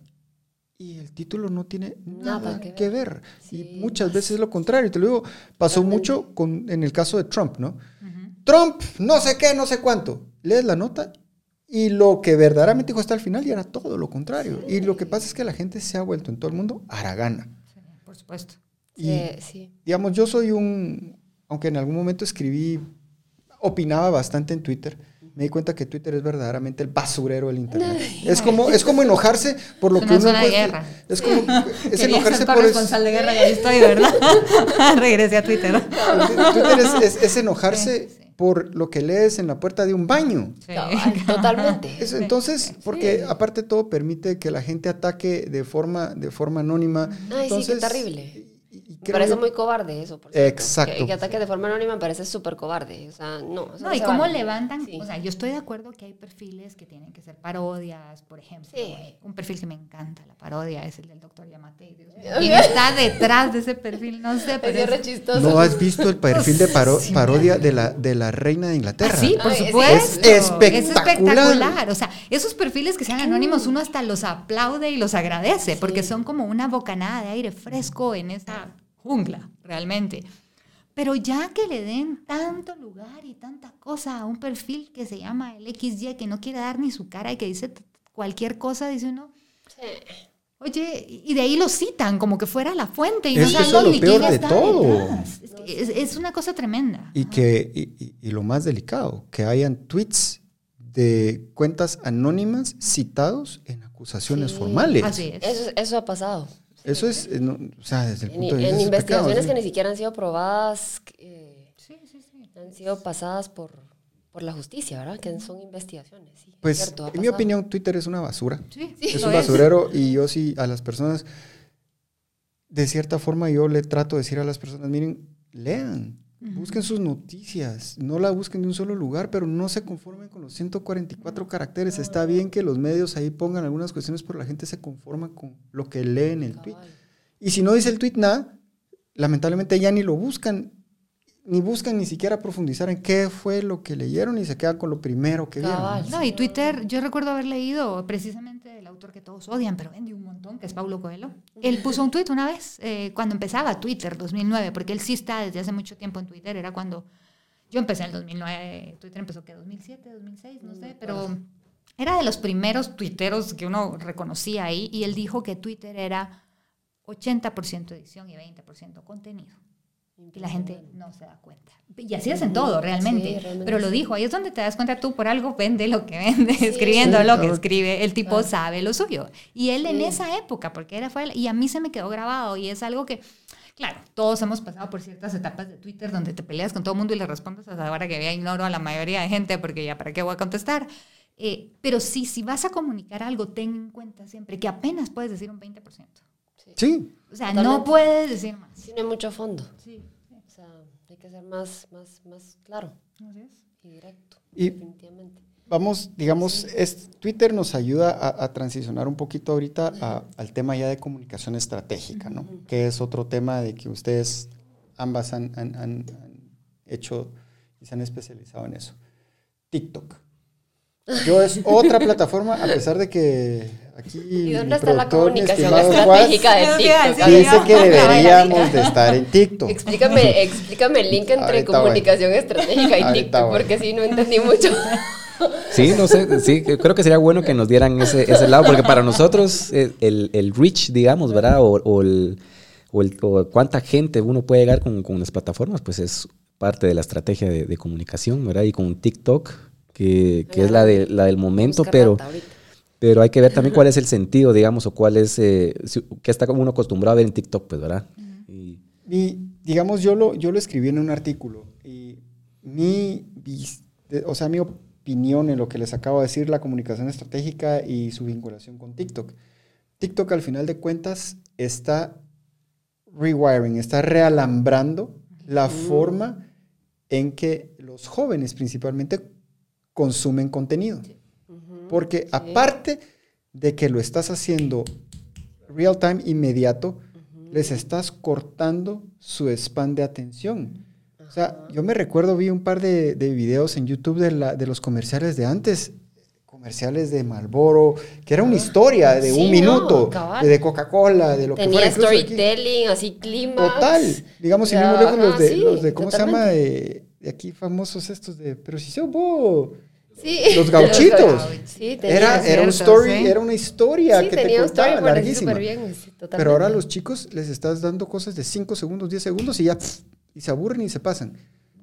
y el título no tiene nada, Nada que, que ver. Sí, y muchas veces es lo contrario. Te lo digo, pasó mucho con, en el caso de Trump, ¿no? Trump, no sé qué, no sé cuánto. Lees la nota y lo que verdaderamente dijo hasta el final y era todo lo contrario. Y lo que pasa es que la gente se ha vuelto en todo el mundo haragana. Sí, por supuesto. Y, sí. digamos, yo soy un, aunque en algún momento escribí, opinaba bastante en Twitter, me di cuenta que Twitter es verdaderamente el basurero del Internet. Es como, es como enojarse por lo Es que uno zona de encuentra- guerra. Es como, es enojarse ser por... es- corresponsal de guerra y ahí estoy, ¿verdad? Regresé a Twitter. Twitter es, es- es enojarse Sí, sí. por lo que lees en la puerta de un baño. Sí. Totalmente. Eso, entonces, porque aparte todo permite que la gente ataque de forma, de forma anónima. Ay, sí, qué terrible. Y- y parece yo- muy cobarde eso. Por. Exacto. Que, que ataque de forma anónima me parece súper cobarde. O sea, no. No, y cómo vale. levantan, Sí. o sea, yo estoy de acuerdo que hay perfiles que tienen que ser parodias, por ejemplo. Sí. Un perfil que me encanta, la parodia, es el del doctor Yamate. Dios mío. Ok. ¿Quién está detrás de ese perfil? No sé, pero Es es- re chistoso. ¿No has visto el perfil de paro- Sí, parodia de la, de la reina de Inglaterra? Ah, sí, por Ay, es- supuesto. es espectacular. espectacular. O sea, esos perfiles que sean anónimos, uno hasta los aplaude y los agradece, porque son como una bocanada de aire fresco en esa jungla, realmente. Pero ya que le den tanto lugar y tanta cosa a un perfil que se llama el XY, que no quiere dar ni su cara y que dice cualquier cosa, dice uno, Sí. Oye, y de ahí lo citan como que fuera la fuente y Es no eso es lo peor de todo. Es, que es- es una cosa tremenda. Y que, y, y- y lo más delicado, que hayan tweets de cuentas anónimas citados en acusaciones Sí. formales. Así es. Eso, eso ha pasado. Eso es, eh, no, o sea, desde el En, punto de vista en es investigaciones pecado, que sí. ni siquiera han sido probadas, eh, Sí, sí, sí. han sido pasadas por, por la justicia, ¿verdad? Que son investigaciones. Sí, es Pues, cierto, en mi opinión, Twitter es una basura. Sí, es lo un basurero y yo sí a las personas, de cierta forma yo le trato de decir a las personas, miren, lean, Busquen sus noticias, no la busquen de un solo lugar, pero no se conformen con los 144 caracteres. Está bien que los medios ahí pongan algunas cuestiones, pero la gente se conforma con lo que lee en el tweet. Y si no dice el tweet nada, lamentablemente ya ni lo buscan, ni buscan ni siquiera profundizar en qué fue lo que leyeron y se quedan con lo primero que vieron. No, y Twitter, yo recuerdo haber leído precisamente autor que todos odian, pero vende un montón, que es Paulo Coelho. Él puso un tweet una vez, eh, cuando empezaba Twitter, 2009, porque él sí está desde hace mucho tiempo en Twitter, era cuando yo empecé en el 2009, Twitter empezó que 2007, 2006, no sé, pero era de los primeros tuiteros que uno reconocía ahí, y él dijo que Twitter era 80% edición y 20% contenido. Y la gente no se da cuenta. Y así es en todo, realmente. Sí, realmente Pero lo dijo, ahí es donde te das cuenta tú por algo vende lo que vende, escribiendo Sí, lo que escribe. El tipo Claro. sabe lo suyo. Y él en esa época, porque era fue, y a mí se me quedó grabado y es algo que, claro, todos hemos pasado por ciertas etapas de Twitter donde te peleas con todo el mundo y le respondes hasta ahora que ya ignoro a la mayoría de gente porque ya para qué voy a contestar. Eh, pero sí, si vas a comunicar algo, ten en cuenta siempre que apenas puedes decir un 20%. Sí, O sea, Totalmente. no puedes decir más. Sí, no hay mucho fondo. Sí, O sea, hay que ser más, más, más claro así es. y directo. Y- definitivamente. vamos, digamos, es, Twitter nos ayuda a, a transicionar un poquito ahorita a- al tema ya de comunicación estratégica, ¿no? Que es otro tema de que ustedes ambas han, han- han- han hecho y se han especializado en eso. TikTok. Yo es otra plataforma, a pesar de que aquí ¿Y mi dónde está la comunicación estratégica de TikTok? dice que deberíamos de estar en TikTok. Explícame, explícame el link entre Ahorita voy. comunicación estratégica y Ahorita TikTok, voy. porque sí, no entendí mucho. Sí, no sé, sí, creo que sería bueno que nos dieran ese, ese lado, porque para nosotros eh, el, el reach, digamos, ¿verdad? O, o el, o, el- o cuánta gente uno puede llegar con, con las plataformas, pues es parte de la estrategia de, de comunicación, ¿verdad? Y con TikTok, que, que es la, de, la del momento, pero, pero hay que ver también cuál es el sentido, digamos, o cuál es, eh, si- qué está uno acostumbrado a ver en TikTok, pues, ¿verdad? Y- Y digamos, yo lo, yo lo escribí en un artículo y mi, o sea, mi opinión en lo que les acabo de decir, la comunicación estratégica y su vinculación con TikTok. TikTok al final de cuentas está rewiring, está realambrando la forma en que los jóvenes principalmente consumen contenido. Porque sí. aparte de que lo estás haciendo real time inmediato, les estás cortando su span de atención. O sea, yo me recuerdo, vi un par de, de videos en YouTube de, la- de los comerciales de antes, comerciales de Malboro, que era una historia de Sí, un minuto, de, Coca-Cola, de lo que Tenía fuera. incluso aquí. storytelling, así clima. Total. Digamos, Ya, muy lejos, los ajá, de, sí, los de ¿cómo se llama? De, de aquí famosos estos de, pero si se bo. Sí. Los gauchitos. Sí. Era, era un story, era una historia sí, que tenía te contaba, larguísima. bien. Pero ahora a los chicos les estás dando cosas de 5 segundos, 10 segundos y ya pff, y se aburren y se pasan.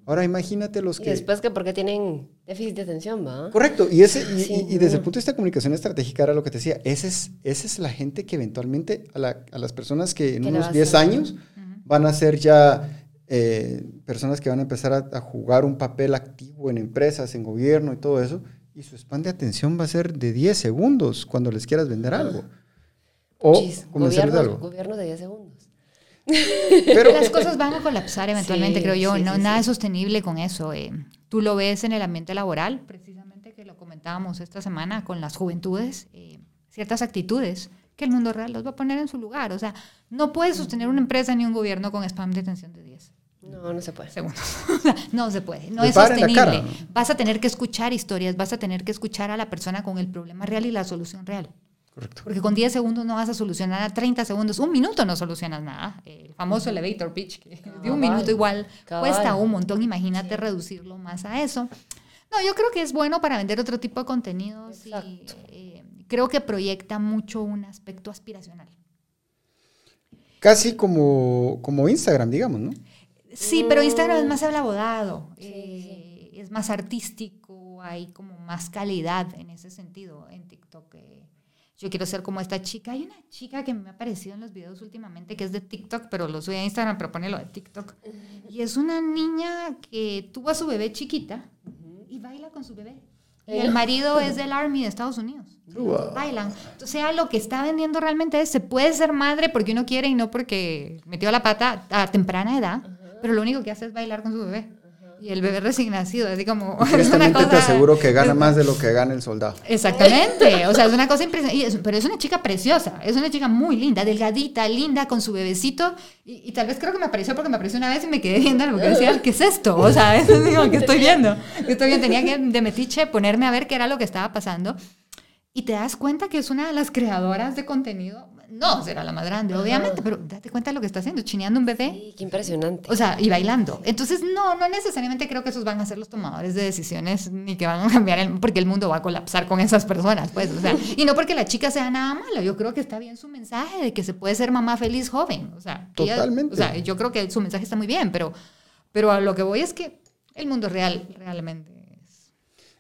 Ahora imagínate los Y que después que porque tienen déficit de atención, ¿va? Correcto, y, ese, y, Sí, y- y desde el punto de vista de comunicación estratégica era lo que te decía, esa es, esa es la gente que eventualmente a, la- a las personas que en Que unos vas 10 a- años van a ser ya eh, personas que van a empezar a, a jugar un papel activo en empresas, en gobierno y todo eso, y su span de atención va a ser de 10 segundos cuando les quieras vender algo. O de gobierno, algo. gobierno de 10 segundos. Pero, Las cosas van a colapsar eventualmente, Sí, creo yo. sí, no, sí, nada sí. es sostenible con eso. eh. Tú lo ves en el ambiente laboral, precisamente que lo comentábamos esta semana con las juventudes, eh, ciertas actitudes que el mundo real los va a poner en su lugar. O sea, no puedes sostener una empresa ni un gobierno con spam de atención de 10 No, no se puede. segundos. No se puede, no es sostenible. Vas a tener que escuchar historias, vas a tener que escuchar a la persona con el problema real y la solución real. correcto. Porque con 10 segundos no vas a solucionar a 30 segundos. Un minuto no solucionas nada. El famoso elevator pitch, que de un minuto igual cabal. cuesta un montón. Imagínate reducirlo más a eso. No, yo creo que es bueno para vender otro tipo de contenidos y eh, creo que proyecta mucho un aspecto aspiracional. Casi como, como Instagram, digamos, ¿no? Sí, pero Instagram es más elaborado, eh, es más artístico, hay como más calidad en ese sentido. En TikTok, eh, yo quiero ser como esta chica. Hay una chica que me ha aparecido en los videos últimamente que es de TikTok, pero lo sube a Instagram, pero pone lo de TikTok. Y es una niña que tuvo a su bebé chiquita y baila con su bebé. Y el marido es del Army de Estados Unidos. Wow. Bailan. Entonces, sea, lo que está vendiendo realmente es, se puede ser madre porque uno quiere y no porque metió la pata a temprana edad, pero lo único que hace es bailar con su bebé. Y el bebé recién nacido, así como... Y Tristemente te aseguro que gana más de lo que gana el soldado. Exactamente, o sea, es una cosa impresionante, pero es una chica preciosa, es una chica muy linda, delgadita, linda, con su bebecito, y, y tal vez creo que me apareció porque me apareció una vez y me quedé viendo porque decía, ¿qué es esto? O sea, eso digo, ¿qué estoy viendo? ¿Qué estoy viendo? Tenía que de metiche ponerme a ver qué era lo que estaba pasando. Y te das cuenta que es una de las creadoras de contenido no será la más grande, obviamente, pero date cuenta de lo que está haciendo, chineando un bebé. Sí, qué impresionante. O sea, y bailando. Entonces, no, no necesariamente creo que esos van a ser los tomadores de decisiones ni que van a cambiar el porque el mundo va a colapsar con esas personas, pues, o sea, y no porque la chica sea nada mala, yo creo que está bien su mensaje de que se puede ser mamá feliz joven, o sea, totalmente. o sea, yo creo que su mensaje está muy bien, pero pero a lo que voy es que el mundo real realmente es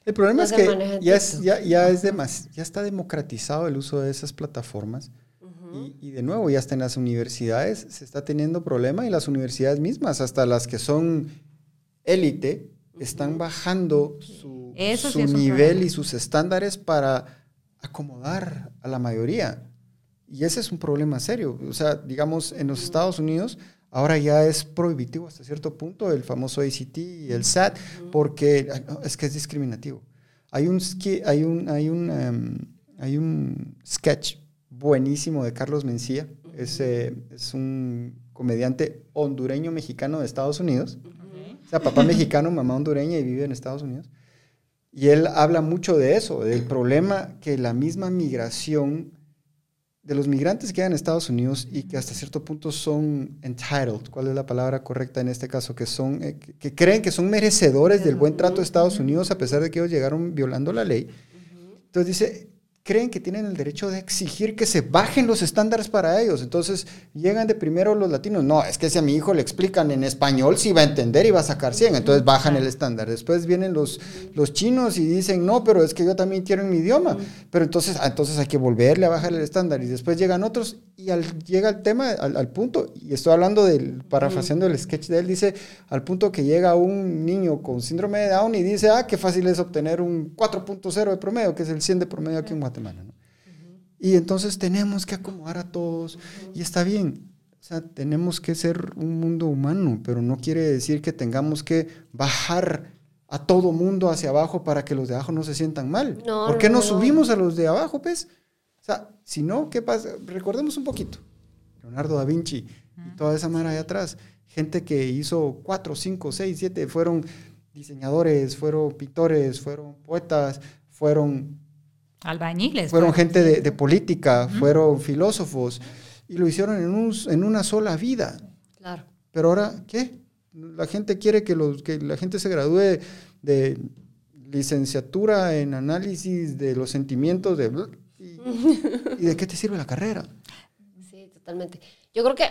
El problema No es que ya, es, ya, ya, es demas- ya está democratizado el uso de esas plataformas. Y, y de nuevo, ya hasta en las universidades se está teniendo problema y las universidades mismas, hasta las que son élite, están bajando su, Eso sí su es un nivel y sus estándares para acomodar a la mayoría. Y ese es un problema serio. O sea, digamos, en los Estados Unidos ahora ya es prohibitivo hasta cierto punto el famoso ACT y el SAT porque no, es que es discriminativo. Hay un, hay un, hay un, em, hay un sketch buenísimo de Carlos Mencía. Es, eh, es un comediante hondureño-mexicano de Estados Unidos. O sea, papá mexicano, mamá hondureña y vive en Estados Unidos. Y él habla mucho de eso, del problema que la misma migración de los migrantes que hay en Estados Unidos y que hasta cierto punto son entitled, ¿cuál es la palabra correcta en este caso? Que, son, eh, que creen que son merecedores del buen trato de Estados Unidos a pesar de que ellos llegaron violando la ley. Entonces dice, creen que tienen el derecho de exigir que se bajen los estándares para ellos. Entonces llegan de primero los latinos. No, es que si a mi hijo le explican en español, sí va a entender y va a sacar 100. Entonces bajan el estándar. Después vienen los, los chinos y dicen, no, pero es que yo también quiero en mi idioma. Pero entonces, ah, entonces hay que volverle a bajar el estándar. Y después llegan otros y al, llega el tema, al, al punto, y estoy hablando del, parafraseando el sketch de él, dice, al punto que llega un niño con síndrome de Down y dice, ah, qué fácil es obtener un 4.0 de promedio, que es el 100 de promedio aquí en Guatemala. ¿No? Y entonces tenemos que acomodar a todos y está bien. O sea, tenemos que ser un mundo humano, pero no quiere decir que tengamos que bajar a todo mundo hacia abajo para que los de abajo no se sientan mal. No, ¿Por qué no, no, no. subimos a los de abajo, pues? O sea, si no, ¿qué pasa? Recordemos un poquito. Leonardo da Vinci y toda esa mara allá atrás. Gente que hizo cuatro, cinco, seis, siete, fueron diseñadores, fueron pintores, fueron poetas, fueron albañiles. fueron pues. gente de, de política, fueron filósofos, y lo hicieron en, un- en una sola vida. Claro. Pero ahora, ¿qué? La gente quiere que, los, que la gente se gradúe de licenciatura en análisis de los sentimientos de... ¿Y, y de qué te sirve la carrera? Sí, totalmente. Yo creo que,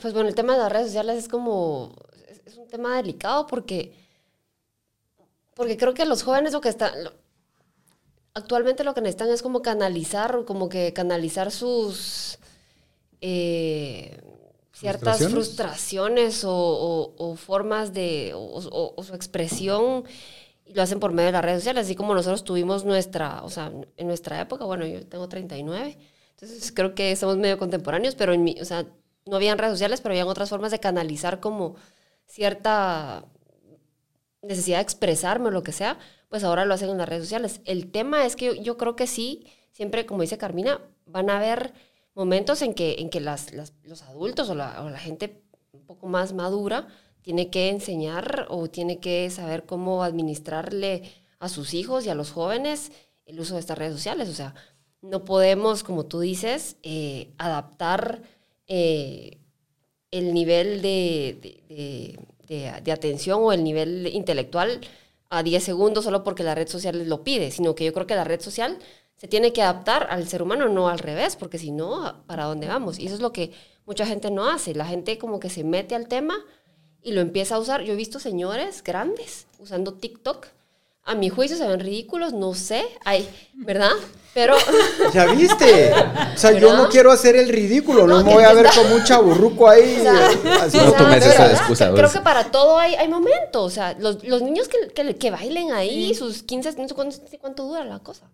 pues bueno, el tema de las redes sociales es como, es, es un tema delicado porque, porque creo que los jóvenes lo que están, lo- actualmente lo que necesitan es como canalizar, como que canalizar sus eh, ciertas ¿Frustraciones? frustraciones o, o- o formas de, o, o- o su expresión y lo hacen por medio de las redes sociales, así como nosotros tuvimos nuestra, o sea, en nuestra época, bueno, yo tengo 39, entonces creo que somos medio contemporáneos, pero en mi, o sea, no habían redes sociales, pero habían otras formas de canalizar como cierta necesidad de expresarme o lo que sea, pues ahora lo hacen en las redes sociales. El tema es que yo, yo creo que sí, siempre, como dice Carmina, van a haber momentos en que, en que las, las- los adultos o la, la gente un poco más madura tiene que enseñar o tiene que saber cómo administrarle a sus hijos y a los jóvenes el uso de estas redes sociales. O sea, no podemos, como tú dices, eh, adaptar eh, el nivel de- de- de atención o el nivel intelectual a 10 segundos solo porque la red social lo pide, sino que yo creo que la red social se tiene que adaptar al ser humano, no al revés, porque si no, ¿para dónde vamos? Y eso es lo que mucha gente no hace. La gente como que se mete al tema y lo empieza a usar. Yo he visto señores grandes usando TikTok. A mi juicio se ven ridículos, no sé, ay, ¿verdad? Pero ¿Ya viste? O sea, yo ¿Verdad? no quiero hacer el ridículo, no, No, me voy a ver está- como un chaburruco ahí. O sea, así No tomes esa excusa, que- pues. Creo que para todo hay, hay momentos. O sea, los, los niños que, que, que bailen ahí, sus 15, no sé cuánto, cuánto dura la cosa.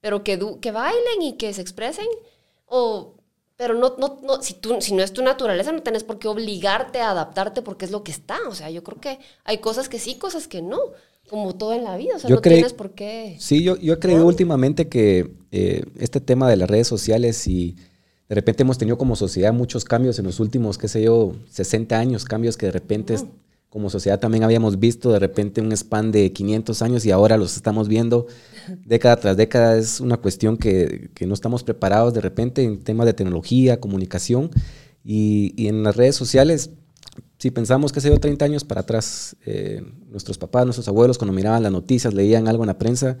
Pero que, du- que bailen y que se expresen. O, Pero no, no, no, si, tú, si no es tu naturaleza, no tenés por qué obligarte a adaptarte porque es lo que está. O sea, yo creo que hay cosas que sí, cosas que no. Como todo en la vida. O sea, Yo no tienes por qué. Sí, yo, yo he creído últimamente que eh, este tema de las redes sociales y de repente hemos tenido como sociedad muchos cambios en los últimos, qué sé yo, 60 años, cambios que de repente como sociedad también habíamos visto de repente un span de 500 años y ahora los estamos viendo década tras década. Es una cuestión que, que no estamos preparados de repente en temas de tecnología, comunicación y, y en las redes sociales. Si pensamos que se dio 30 años para atrás, eh, nuestros papás, nuestros abuelos, cuando miraban las noticias, leían algo en la prensa,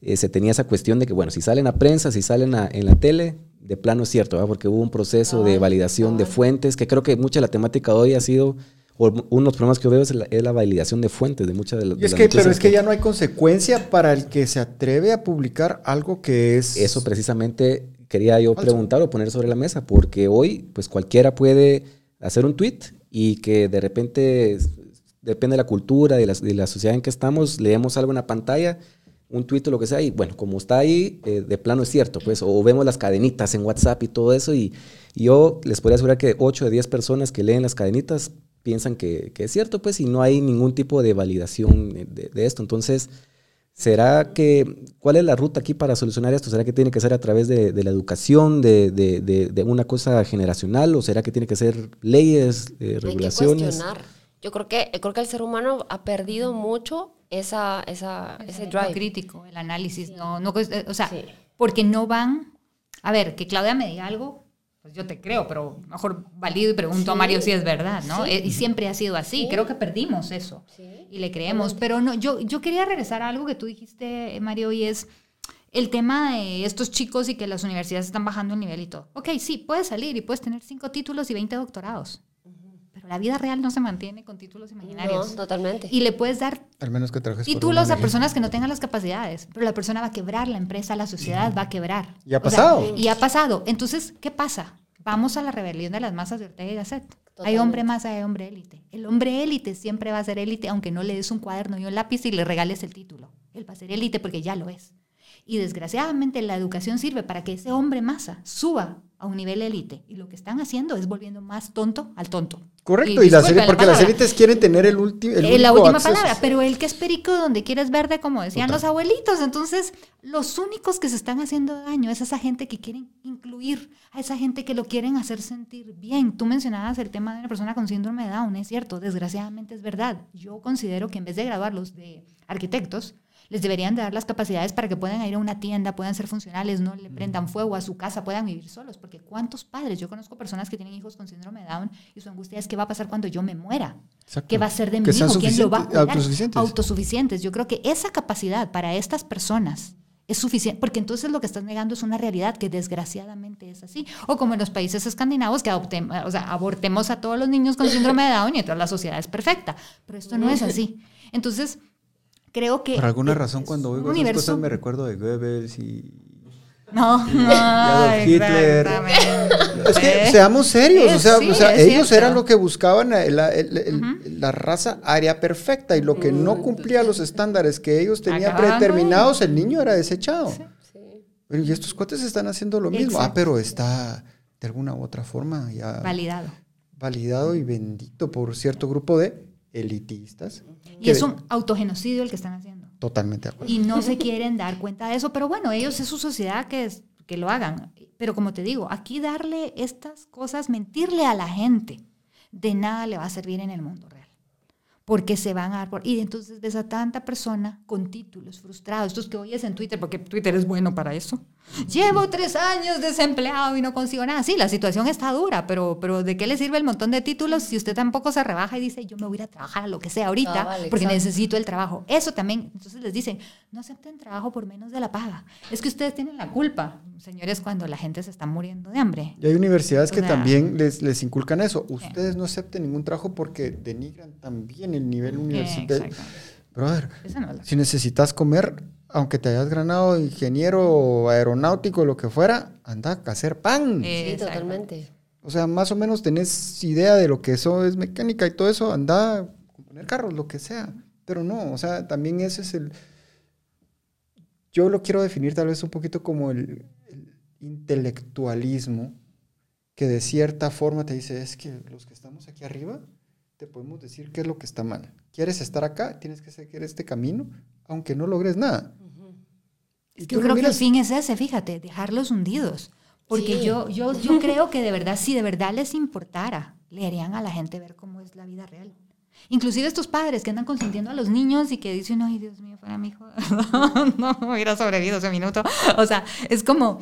eh, se tenía esa cuestión de que, bueno, si salen a prensa, si salen a- en la tele, de plano es cierto, ¿verdad? porque hubo un proceso de Ay, validación de fuentes, que creo que mucha de la temática de hoy ha sido, o uno de los problemas que yo veo es la, es la validación de fuentes de muchas de, las- Y de es las que, pero es que ya no hay consecuencia para el que se atreve a publicar algo que es... Eso precisamente quería yo Falso. preguntar o poner sobre la mesa, porque hoy pues cualquiera puede hacer un tweet y que de repente, depende de la cultura, de la, de la sociedad en que estamos, leemos algo en la pantalla, un tweet o lo que sea, y bueno, como está ahí, eh, de plano es cierto, pues, o vemos las cadenitas en WhatsApp y todo eso, y, y yo les podría asegurar que 8 de 10 personas que leen las cadenitas piensan que, que es cierto, pues, y no hay ningún tipo de validación de, de esto. Entonces, ¿Será que, cuál es la ruta aquí para solucionar esto? ¿Será que tiene que ser a través de, de la educación, de, de- de- de una cosa generacional, o será que tiene que ser leyes, eh, Hay que regulaciones? cuestionar. Yo creo que, creo que el ser humano ha perdido mucho esa, esa, ese drive. crítico, el análisis, no, no, cuest- eh, o sea, Sí. porque no van, a ver, que Claudia me diga algo, pues yo te creo, pero mejor valido y pregunto a. Mario si es verdad, ¿no? Sí. Eh, Y siempre ha sido así, Sí. creo que perdimos eso Sí, y le creemos, pero no, yo, yo quería regresar a algo que tú dijiste, eh, Mario, y es el tema de estos chicos y que las universidades están bajando el nivel y todo. Ok, sí, puedes salir y puedes tener cinco títulos y 20 doctorados, la vida real no se mantiene con títulos imaginarios. No, totalmente. y le puedes dar Al menos que títulos a personas que no tengan las capacidades, pero la persona va a quebrar, la empresa, la sociedad va a quebrar. Y ha O sea, pasado. y ha pasado. Entonces, ¿qué pasa? Vamos a la rebelión de las masas de Ortega y Gasset. Hay hombre masa, hay hombre élite. El hombre élite siempre va a ser élite, aunque no le des un cuaderno y un lápiz y le regales el título. Él va a ser élite porque ya lo es. Y desgraciadamente la educación sirve para que ese hombre masa suba a un nivel élite. Y lo que están haciendo es volviendo más tonto al tonto. Correcto, y, las la porque las élites quieren tener el, último el Eh, la última acceso. palabra, pero el que es perico donde quieres verde, como decían Total. los abuelitos. Entonces, los únicos que se están haciendo daño es esa gente que quieren incluir, a esa gente que lo quieren hacer sentir bien. Tú mencionabas el tema de una persona con síndrome de Down, es cierto, desgraciadamente es verdad. Yo considero que en vez de graduarlos de arquitectos, les deberían de dar las capacidades para que puedan ir a una tienda, puedan ser funcionales, no le prendan fuego a su casa, puedan vivir solos. Porque ¿cuántos padres? Yo conozco personas que tienen hijos con síndrome de Down y su angustia es qué va a pasar cuando yo me muera. Exacto. ¿Qué va a ser de mi hijo? ¿Quién lo va a cuidar? autosuficientes. Autosuficientes. Yo creo que esa capacidad para estas personas es suficiente, porque entonces lo que estás negando es una realidad que desgraciadamente es así. O como en los países escandinavos, que adoptem- o sea, abortemos a todos los niños con síndrome de Down y entonces la sociedad es perfecta. Pero esto no es así. Entonces, creo que... Por alguna es razón, cuando oigo esas cosas me recuerdo de Goebbels y... No, no, Adolf Hitler. exactamente. Es que seamos serios, Sí, o sea, sí, o sea, es ellos cierto. eran lo que buscaban, eh, la, el- el- la raza aria perfecta y lo que no cumplía los estándares que ellos tenían predeterminados, el niño era desechado. Sí. Pero, y estos cuates están haciendo lo mismo. Ah, pero está de alguna u otra forma ya Validado. validado y bendito por cierto grupo de elitistas. Y es un autogenocidio el que están haciendo. Totalmente de acuerdo. y no se quieren dar cuenta de eso. Pero bueno, ellos es su sociedad que, es- que lo hagan. Pero como te digo, aquí darle estas cosas, mentirle a la gente, de nada le va a servir en el mundo real. Porque se van a dar por... Y entonces ves a tanta persona con títulos frustrados, estos que oyes en Twitter, porque Twitter es bueno para eso. Llevo tres años desempleado y no consigo nada. Sí, la situación está dura, pero, pero ¿de qué le sirve el montón de títulos si usted tampoco se rebaja y dice, yo me voy a ir a trabajar a lo que sea ahorita, Cabal, porque exacto. necesito el trabajo? Eso también, entonces les dicen, no acepten trabajo por menos de la paga. Es que ustedes tienen la culpa, señores, cuando la gente se está muriendo de hambre. Y hay universidades O que también les, les inculcan eso. Ustedes no acepten ningún trabajo porque denigran también el nivel universitario. Brother, no si necesitas comer, aunque te hayas ganado ingeniero aeronáutico o lo que fuera, anda a hacer pan. Sí, Exacto. totalmente. O sea, más o menos tenés idea de lo que eso es mecánica y todo eso, anda a componer carros, lo que sea. Pero no, o sea, también ese es el... Yo lo quiero definir tal vez un poquito como el, el intelectualismo que de cierta forma te dice, es que los que estamos aquí arriba, te podemos decir qué es lo que está mal. ¿Quieres estar acá? Tienes que seguir este camino, aunque no logres nada. Y Es tú que lo yo creo que el fin es ese, fíjate, dejarlos hundidos. Porque Sí. yo, yo, yo creo que de verdad, si de verdad les importara, le harían a la gente ver cómo es la vida real. Inclusive estos padres que andan consintiendo a los niños y que dicen, ay, Dios mío, fuera mi hijo, no, hubiera sobrevivido ese minuto. O sea, es como,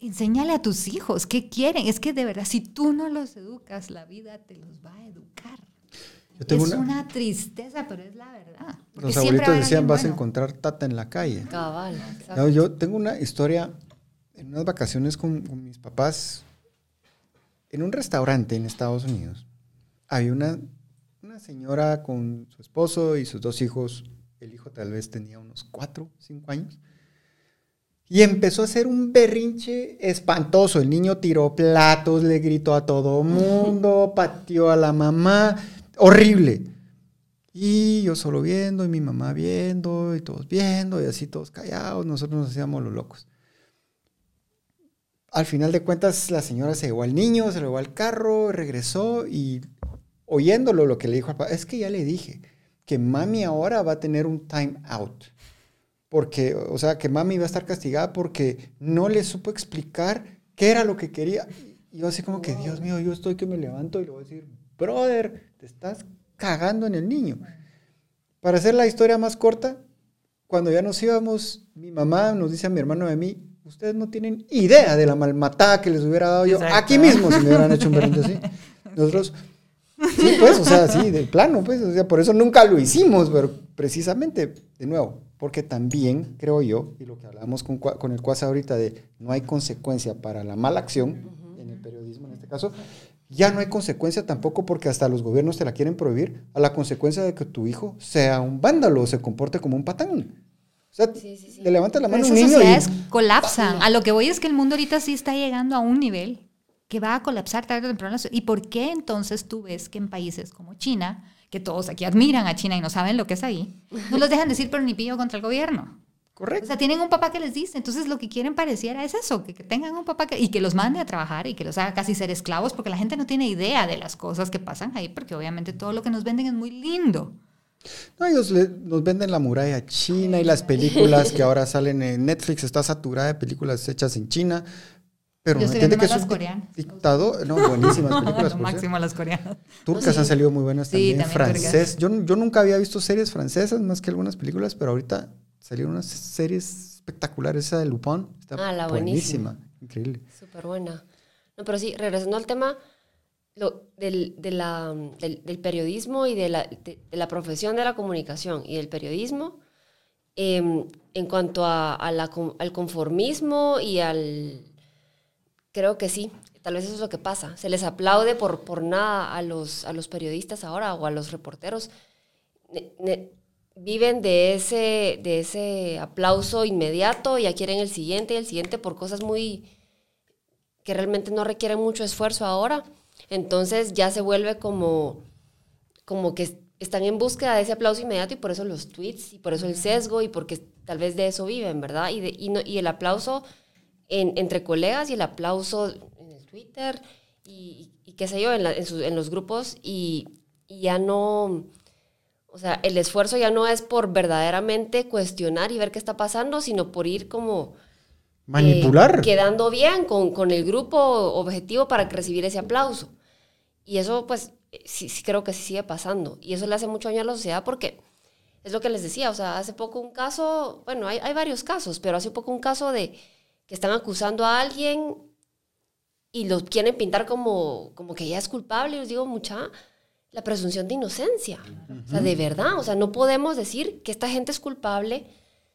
enséñale a tus hijos qué quieren. Es que de verdad, si tú no los educas, la vida te los va a educar. Yo tengo es una- una... tristeza, pero es la verdad. Porque los abuelitos decían, vas a bueno". encontrar tata en la calle. Cabal. No, yo tengo una historia en unas vacaciones con, con mis papás en un restaurante en Estados Unidos. Había una, una señora con su esposo y sus dos hijos. El hijo tal vez tenía unos cuatro, cinco años. Y empezó a hacer un berrinche espantoso. El niño tiró platos, le gritó a todo mundo, pateó a la mamá. Horrible. Y yo solo viendo, y mi mamá viendo, y todos viendo, y así todos callados, nosotros nos hacíamos los locos. Al final de cuentas, la señora se llevó al niño, se llevó al carro, regresó y oyéndolo lo que le dijo al papá, es que ya le dije que mami ahora va a tener un time out. Porque, o sea, que mami va a estar castigada porque no le supo explicar qué era lo que quería. Y yo así como que, Dios mío, yo estoy que me levanto y le voy a decir, brother, te estás cagando en el niño. Para hacer la historia más corta, cuando ya nos íbamos, mi mamá nos dice a mi hermano y a mí, ustedes no tienen idea de la malmatada que les hubiera dado yo Exacto. aquí mismo si me hubieran hecho un berrinche así. Nosotros, sí, pues, o sea, sí, de plano, pues, o sea, por eso nunca lo hicimos, pero precisamente, de nuevo, porque también creo yo, y lo que hablábamos con, con el Cuasa ahorita de no hay consecuencia para la mala acción, en el periodismo en este caso, ya no hay consecuencia tampoco porque hasta los gobiernos te la quieren prohibir a la consecuencia de que tu hijo sea un vándalo o se comporte como un patán. O sea, Sí, sí, sí. le levanta la Pero mano un niño sociedades y... colapsan. A lo que voy es que el mundo ahorita sí está llegando a un nivel que va a colapsar tarde o temprano. ¿Y por qué entonces tú ves que en países como China, que todos aquí admiran a China y no saben lo que es ahí, no los dejan decir pero ni pillo contra el gobierno? O sea, tienen un papá que les dice. Entonces, lo que quieren pareciera es eso, que, que tengan un papá que, y que los mande a trabajar y que los haga casi ser esclavos, porque la gente no tiene idea de las cosas que pasan ahí, porque obviamente todo lo que nos venden es muy lindo. No, ellos le- nos venden la muralla china y las películas que ahora salen en Netflix, está saturada de películas hechas en China. Pero Yo no entiende que las coreanas. dictador. No, buenísimas películas. lo máximo las coreanas. Turcas Sí. han salido muy buenas Sí, también. también Francés. Yo, yo nunca había visto series francesas más que algunas películas, pero ahorita salieron unas series espectaculares. Esa de Lupin está Ah, la buenísima. Increíble. Súper buena. No, pero sí, regresando al tema lo, del, de la- del, del periodismo y de la, de, de la profesión de la comunicación y del periodismo, em, en cuanto a, a la al conformismo y al... Creo que sí, tal vez eso es lo que pasa. Se les aplaude por, por nada a los, a los periodistas ahora o a los reporteros. Ne- ne- viven de ese, de ese aplauso inmediato y ya quieren el siguiente y el siguiente por cosas muy que realmente no requieren mucho esfuerzo ahora. Entonces ya se vuelve como, como que están en búsqueda de ese aplauso inmediato y por eso los tweets y por eso el sesgo y porque tal vez de eso viven, ¿verdad? Y, de- y, no- y el aplauso en- entre colegas y el aplauso en el Twitter y, y qué sé yo, en, la- en los grupos y, y ya no, o sea, el esfuerzo ya no es por verdaderamente cuestionar y ver qué está pasando, sino por ir como... Manipular. eh, quedando bien con, con el grupo objetivo para recibir ese aplauso. Y eso, pues, sí, sí creo que sí sigue pasando. Y eso le hace mucho daño a la sociedad porque es lo que les decía, o sea, hace poco un caso, bueno, hay, hay varios casos, pero hace poco un caso de que están acusando a alguien y lo quieren pintar como, como que ya es culpable. Y les digo, mucha, la presunción de inocencia. O sea, de verdad, o sea, no podemos decir que esta gente es culpable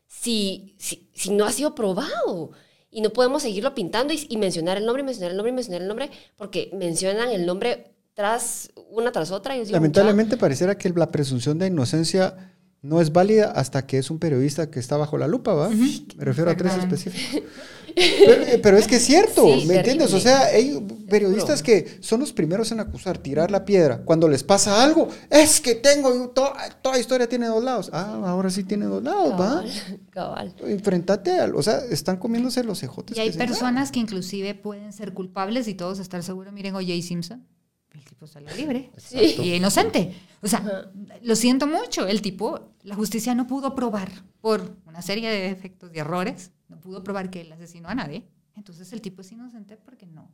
si, si, si no ha sido probado. Y no podemos seguirlo pintando y, y mencionar el nombre, y mencionar el nombre, y mencionar el nombre, porque mencionan el nombre tras una tras otra. Y Lamentablemente pareciera que la presunción de inocencia no es válida hasta que es un periodista que está bajo la lupa, ¿va? Me refiero a tres específicos. Pero, eh, pero es que es cierto, Sí, ¿me entiendes? O sea, ellos- periodistas que son los primeros en acusar, tirar la piedra. Cuando les pasa algo, es que tengo, to- toda historia tiene dos lados. Ah, ahora sí tiene dos lados, ¿va? Cabal. Enfrentate al, o sea, están comiéndose los ejotes. Y hay que se dan. personas que inclusive pueden ser culpables y todos estar seguros. Miren O.J. Simpson. El tipo salió libre. Sí. Y inocente. O sea, lo siento mucho. El tipo, la justicia no pudo probar por una serie de defectos y errores, no pudo probar que él asesinó a nadie. Entonces el tipo es inocente porque no.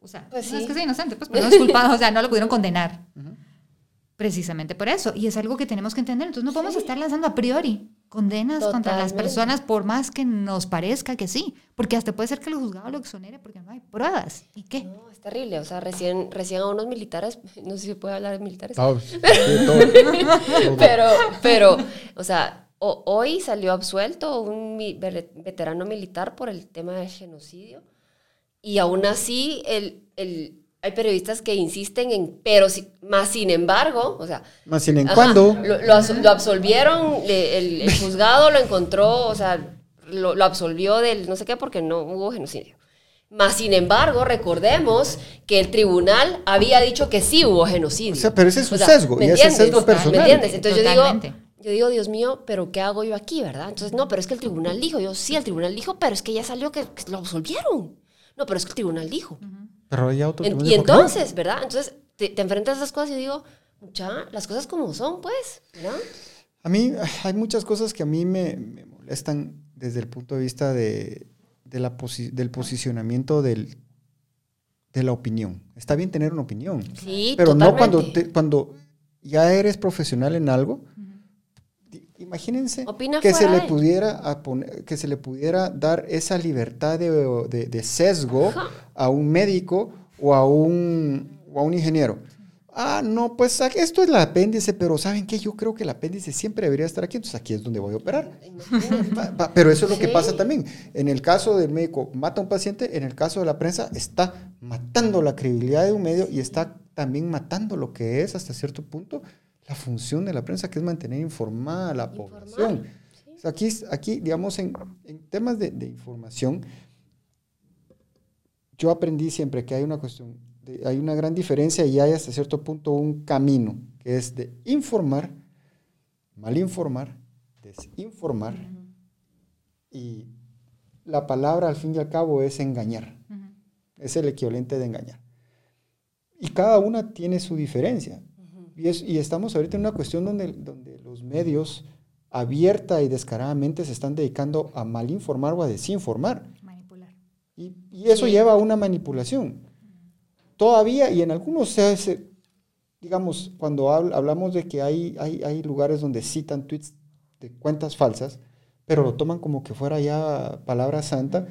O sea, Pues no es sí. que sea inocente, pues, pero no es culpado. o sea, no lo pudieron condenar. Precisamente por eso. Y es algo que tenemos que entender. Entonces no podemos estar lanzando a priori condenas contra las personas por más que nos parezca que sí. Porque hasta puede ser que el juzgado lo exonere porque no hay pruebas. ¿Y qué? No, es terrible. O sea, recién, recién a unos militares, no sé si se puede hablar de militares, Ah, sí, todo. pero, pero, o sea, o- hoy salió absuelto un mi- ve- veterano militar por el tema del genocidio. Y aún así, el, el- hay periodistas que insisten en, pero si- más sin embargo, o sea, Más sin en Ajá, cuando. Lo, lo lo absolvieron, le- el, el juzgado lo encontró, o sea, lo, lo absolvió del no sé qué porque no hubo genocidio. Más sin embargo, recordemos que el tribunal había dicho que sí hubo genocidio. O sea, pero ese es su O sea, sesgo, ¿me y ese sesgo personal. ¿Me entiendes? Entonces yo Totalmente. digo, yo digo, Dios mío, pero ¿qué hago yo aquí, verdad? Entonces, no, pero es que el tribunal dijo. Yo, sí, el tribunal dijo, pero es que ya salió que, que lo absolvieron. No, pero es que el tribunal dijo. Pero ya otro En- tribunal y dijo no. entonces, ¿verdad? Entonces te, te enfrentas a esas cosas y digo, mucha, las cosas como son, pues, ¿verdad? A mí hay muchas cosas que a mí me, me molestan desde el punto de vista de, de la posi- del posicionamiento del, de la opinión. Está bien tener una opinión, Sí, pero no totalmente. cuando, te- cuando ya eres profesional en algo. Imagínense Opina que se, le pudiera poner- que se le pudiera dar esa libertad de, de- de sesgo Ajá. a un médico o a un, o a un ingeniero. Ah, no, pues a- esto es el apéndice, pero ¿saben qué? Yo creo que el apéndice siempre debería estar aquí, entonces aquí es donde voy a operar. Pero eso es lo que pasa también. En el caso del médico mata a un paciente, en el caso de la prensa está matando la credibilidad de un medio y está también matando lo que es hasta cierto punto la función de la prensa, que es mantener informada a la Informar, población. Aquí, aquí, digamos, en, en temas de, de información, yo aprendí siempre que hay una cuestión, de- hay una gran diferencia y hay hasta cierto punto un camino, que es de informar, malinformar, desinformar, y la palabra al fin y al cabo es engañar, es el equivalente de engañar. Y cada una tiene su diferencia. Y, es- y estamos ahorita en una cuestión donde, donde los medios abierta y descaradamente se están dedicando a malinformar o a desinformar. Manipular. Y, y eso Sí. lleva a una manipulación. Todavía, y en algunos se digamos, cuando habl- hablamos de que hay, hay, hay lugares donde citan tweets de cuentas falsas, pero lo toman como que fuera ya palabra santa,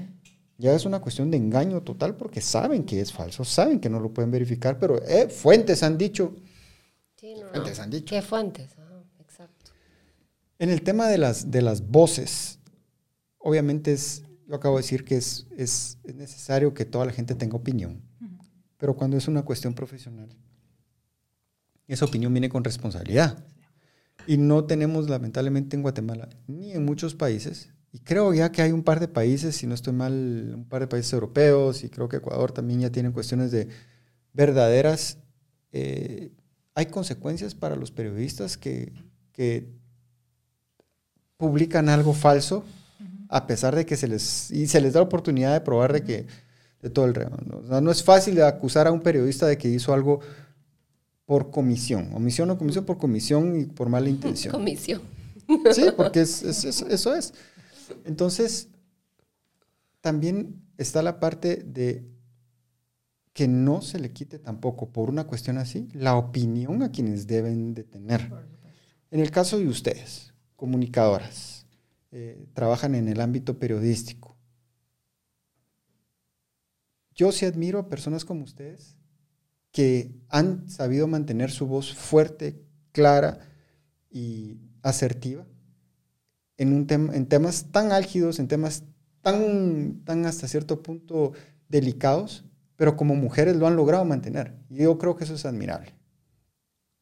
ya es una cuestión de engaño total porque saben que es falso, saben que no lo pueden verificar, pero eh, fuentes han dicho, Sí, no, no. fuentes han dicho. ¿Qué fuentes? Exacto. En el tema de las, de las voces, obviamente es, yo acabo de decir que es, es, es necesario que toda la gente tenga opinión, pero cuando es una cuestión profesional, esa opinión viene con responsabilidad. Y no tenemos lamentablemente en Guatemala, ni en muchos países, y creo ya que hay un par de países, si no estoy mal, un par de países europeos, y creo que Ecuador también ya tienen cuestiones de verdaderas, eh, hay consecuencias para los periodistas que, que publican algo falso, a pesar de que se les, y se les da la oportunidad de probar de que, de todo el remo. ¿no? O sea, no es fácil acusar a un periodista de que hizo algo por comisión, omisión o comisión por comisión y por mala intención. Comisión. Sí, porque es, es- es- eso es. Entonces, también está la parte de que no se le quite tampoco, por una cuestión así, la opinión a quienes deben de tener. En el caso de ustedes, comunicadoras, eh, trabajan en el ámbito periodístico. Yo sí admiro a personas como ustedes que han sabido mantener su voz fuerte, clara y asertiva en, un en temas tan álgidos, en temas tan, tan hasta cierto punto delicados, pero como mujeres lo han logrado mantener. Y yo creo que eso es admirable.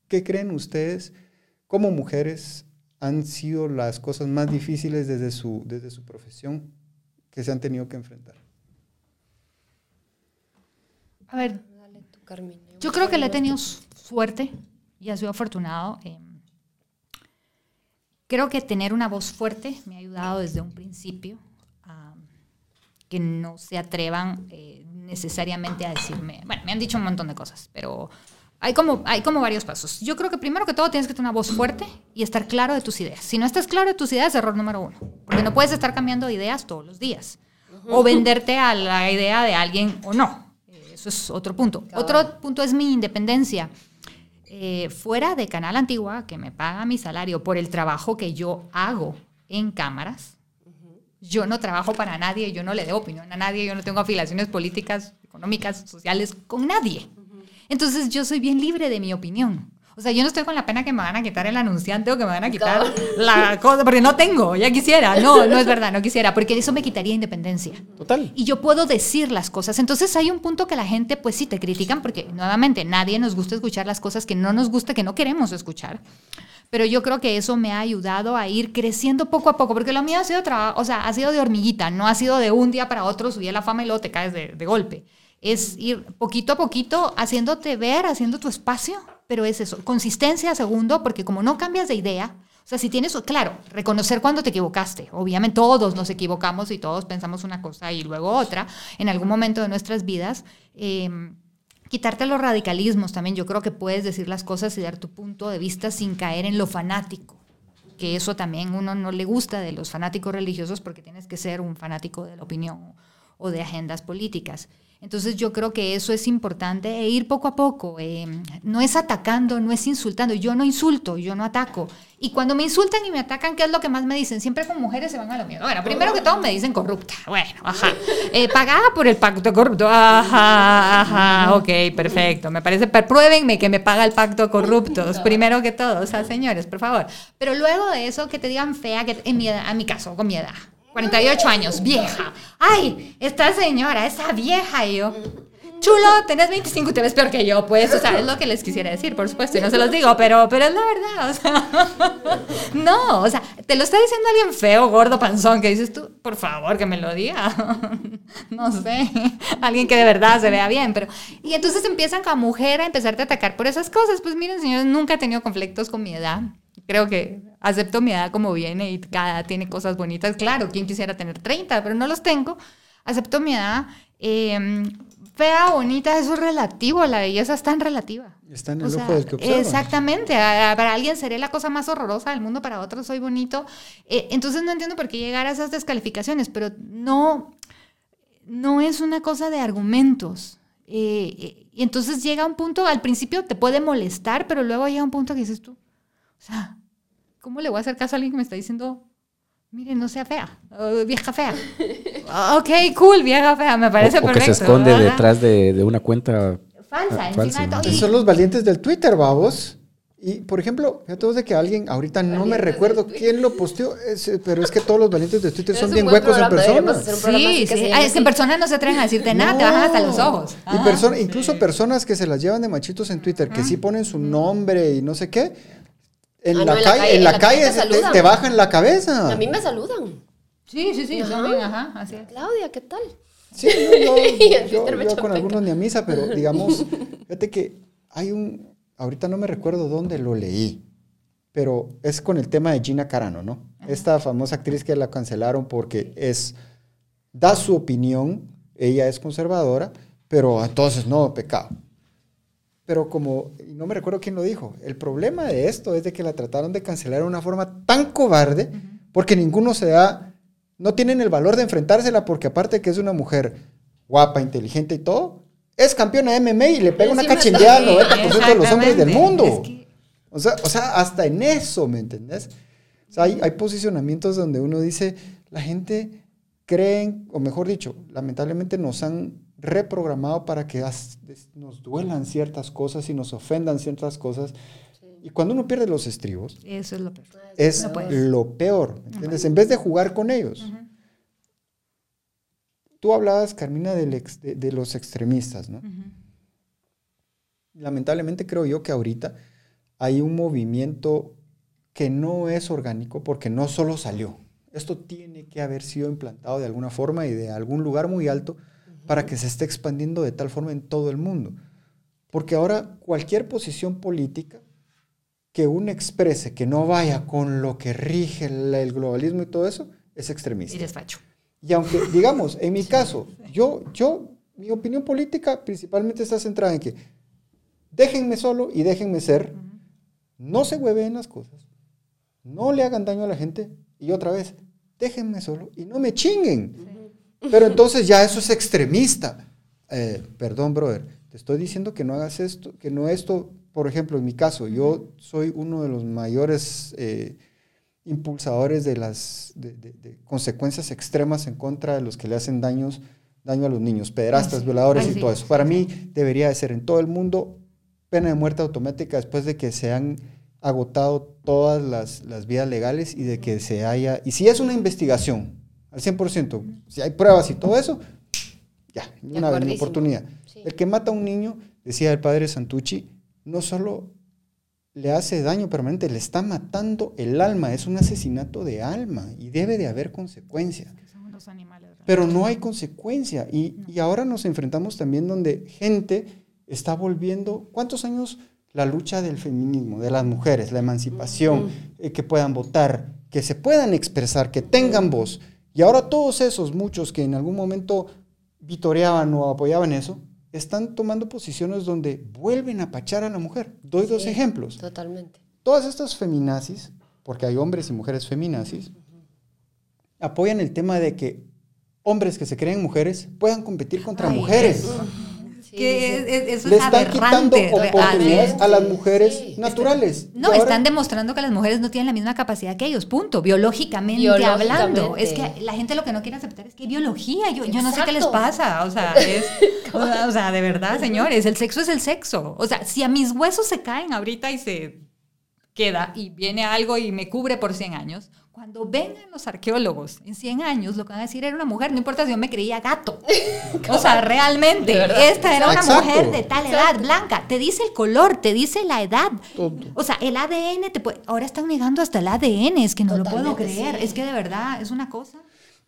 ¿Qué creen ustedes como mujeres han sido las cosas más difíciles desde su, desde su profesión que se han tenido que enfrentar? A ver, Dale tú, Carmina. yo creo que le he tenido suerte y ha sido afortunado. eh, creo que tener una voz fuerte me ha ayudado desde un principio a que no se atrevan eh, necesariamente a decirme, bueno, me han dicho un montón de cosas, pero hay como, hay como varios pasos. Yo creo que primero que todo tienes que tener una voz fuerte y estar claro de tus ideas. Si no estás claro de tus ideas, error número uno, porque no puedes estar cambiando de ideas todos los días o venderte a la idea de alguien o no. Eh, Eso es otro punto. Otro punto es mi independencia. Eh, fuera de Canal Antigua, que me paga mi salario por el trabajo que yo hago en cámaras, yo no trabajo para nadie, yo no le debo opinión a nadie, yo no tengo afiliaciones políticas, económicas, sociales con nadie. Entonces yo soy bien libre de mi opinión. O sea, yo no estoy con la pena que me van a quitar el anunciante o que me van a quitar la cosa, porque no tengo, ya quisiera. No, no es verdad, no quisiera, porque eso me quitaría independencia Total. y yo puedo decir las cosas. Entonces hay un punto que la gente, pues sí, te critican porque nuevamente nadie nos gusta escuchar las cosas que no nos gusta, que no queremos escuchar. Pero yo creo que eso me ha ayudado a ir creciendo poco a poco, porque lo mío ha sido trabajo, o sea, ha sido de hormiguita, no ha sido de un día para otro subir a la fama y luego te caes de, golpe. Es ir poquito a poquito haciéndote ver, haciendo tu espacio, pero es eso, consistencia, segundo, porque como no cambias de idea, o sea, si tienes, claro, reconocer cuando te equivocaste. Obviamente todos nos equivocamos y todos pensamos una cosa y luego otra en algún momento de nuestras vidas. Eh, quitarte los radicalismos también. Yo creo que puedes decir las cosas y dar tu punto de vista sin caer en lo fanático. Que eso también uno no le gusta de los fanáticos religiosos porque tienes que ser un fanático de la opinión o de agendas políticas. Entonces yo creo que eso es importante e ir poco a poco. eh, no es atacando, no es insultando. Yo no insulto, yo no ataco. Y cuando me insultan y me atacan, ¿qué es lo que más me dicen? Siempre con mujeres se van a lo mío. Bueno, primero que todo me dicen corrupta. Bueno, ajá. Eh, pagada por el pacto corrupto. Ajá, ajá. Ok, perfecto. Me parece, pruébenme que me paga el pacto corruptos. Primero que todo. O sea, señores, por favor. Pero luego de eso, que te digan fea, que en mi edad, a mi caso, con mi edad. 48 años, vieja. Ay, esta señora, esa vieja. Y yo, chulo, tenés 25 y te ves peor que yo, pues. O sea, es lo que les quisiera decir, por supuesto. Y no se los digo, pero, pero es la verdad. O sea, no, o sea, te lo está diciendo alguien feo, gordo, panzón, que dices tú, por favor, que me lo diga. no sé, alguien que de verdad se vea bien, pero... Y entonces empiezan como mujer a empezarte a atacar por esas cosas. Pues miren, señores, nunca he tenido conflictos con mi edad. Creo que acepto mi edad como viene y cada edad tiene cosas bonitas. Claro, quien quisiera tener 30, pero no los tengo. Acepto mi edad. Eh, fea, bonita, eso es relativo. La belleza es tan relativa. Está en O el sea, ojo del que observa. Exactamente. Para alguien seré la cosa más horrorosa del mundo, para otros soy bonito. Eh, entonces no entiendo por qué llegar a esas descalificaciones, pero no, no es una cosa de argumentos. Eh, eh, y entonces llega un punto, al principio te puede molestar, pero luego llega un punto que dices tú, o sea, ¿cómo le voy a hacer caso a alguien que me está diciendo, mire, no sea fea, vieja fea? Ah, ok, cool, vieja fea, me parece o, o que perfecto. se esconde ¿verdad? detrás de, de una cuenta. Falsa, Ah, encima falsa, de todo. ¿no? Y- Esos son los valientes del Twitter, babos. Y, por ejemplo, fíjate vos de que alguien, ahorita no me recuerdo quién lo posteó, pero es que todos los valientes de Twitter son bien huecos en persona. Sí, que sí. llame es que en persona no se atreven a decirte nada, te bajan hasta los ojos. Y Ah, perso- sí. incluso personas que se las llevan de machitos en Twitter, que sí ponen su nombre y no sé qué, en, Ah, la, no, en la calle, en la calle calle te te, bajan la cabeza. A mí me saludan. Sí, sí, sí, son bien, ajá, así es. Claudia, ¿qué tal? Sí, yo, yo- yo- yo con algunos ni a misa, pero digamos, fíjate que hay un, ahorita no me recuerdo dónde lo leí, pero es con el tema de Gina Carano, ¿no? Esta famosa actriz que la cancelaron porque es, da su opinión, ella es conservadora, pero entonces no, pecado. Pero como, no me recuerdo quién lo dijo, el problema de esto es de que la trataron de cancelar de una forma tan cobarde, porque ninguno se da, no tienen el valor de enfrentársela, porque aparte de que es una mujer guapa, inteligente y todo, es campeona de MMA y le pega una cachindeada al Sí, 90% de los hombres del mundo. Es que- O sea, o sea, hasta en eso, ¿me entendés? O sea, hay, hay posicionamientos donde uno dice, la gente creen, o mejor dicho, lamentablemente nos han reprogramado para que as- des- nos duelan ciertas cosas y nos ofendan ciertas cosas. Y cuando uno pierde los estribos, Eso es lo peor. es No puedes. lo peor, ¿me entiendes? En vez de jugar con ellos. Tú hablabas, Carmina, del ex- de, de los extremistas, ¿no? Lamentablemente creo yo que ahorita hay un movimiento que no es orgánico porque no solo salió. Esto tiene que haber sido implantado de alguna forma y de algún lugar muy alto para que se esté expandiendo de tal forma en todo el mundo. Porque ahora cualquier posición política que uno exprese que no vaya con lo que rige el, globalismo y todo eso, es extremista. Y despacho. Y aunque, digamos, en mi caso, yo, yo, mi opinión política principalmente está centrada en que déjenme solo y déjenme ser, no se hueveen las cosas, no le hagan daño a la gente y otra vez, déjenme solo y no me chinguen. Pero entonces ya eso es extremista. Eh, perdón, brother, te estoy diciendo que no hagas esto, que no esto, por ejemplo, en mi caso, yo soy uno de los mayores eh, impulsadores de las de, de- de consecuencias extremas en contra de los que le hacen daños, daño a los niños, pederastas, Ay, sí. violadores Ay, y todo eso. Para mí debería de ser en todo el mundo pena de muerte automática después de que se han agotado todas las, las vías legales y de que se haya... Y si es una investigación al 100%, si hay pruebas y todo eso, ya, una vez, oportunidad. Sí. El que mata a un niño, decía el padre Santucci, no solo le hace daño permanente, le está matando el alma, es un asesinato de alma y debe de haber consecuencia. Que son unos animales. ¿verdad? Pero no hay consecuencia y, y ahora nos enfrentamos también donde gente está volviendo, ¿cuántos años la lucha del feminismo, de las mujeres, la emancipación, eh, que puedan votar, que se puedan expresar, que tengan voz? Y ahora todos esos, muchos que en algún momento vitoreaban o apoyaban eso, están tomando posiciones donde vuelven a pachar a la mujer. Doy dos ejemplos. Totalmente. Todas estas feminazis, porque hay hombres y mujeres feminazis, apoyan el tema de que hombres que se creen mujeres puedan competir contra Ay, mujeres. Sí, que sí, es- sí. es- eso Le es están quitando oportunidades a las mujeres Sí. naturales. No, ahora- están demostrando que las mujeres no tienen la misma capacidad que ellos, punto. Biológicamente, Biológicamente. hablando. Es que la gente lo que no quiere aceptar es que hay biología. Yo, yo no sé qué les pasa. O sea, es, o sea, o sea, de verdad, señores, el sexo es el sexo. O sea, si a mis huesos se caen ahorita y se queda y viene algo y me cubre por 100 años, cuando vengan los arqueólogos en 100 años, lo que van a decir era una mujer, no importa si yo me creía gato. O sea, realmente, esta era una Exacto. mujer de tal edad, blanca. Te dice el color, te dice la edad. Todo. O sea, el ADN te puede... Ahora están negando hasta el ADN, es que no lo puedo Totalmente, creer. sí. Es que de verdad es una cosa.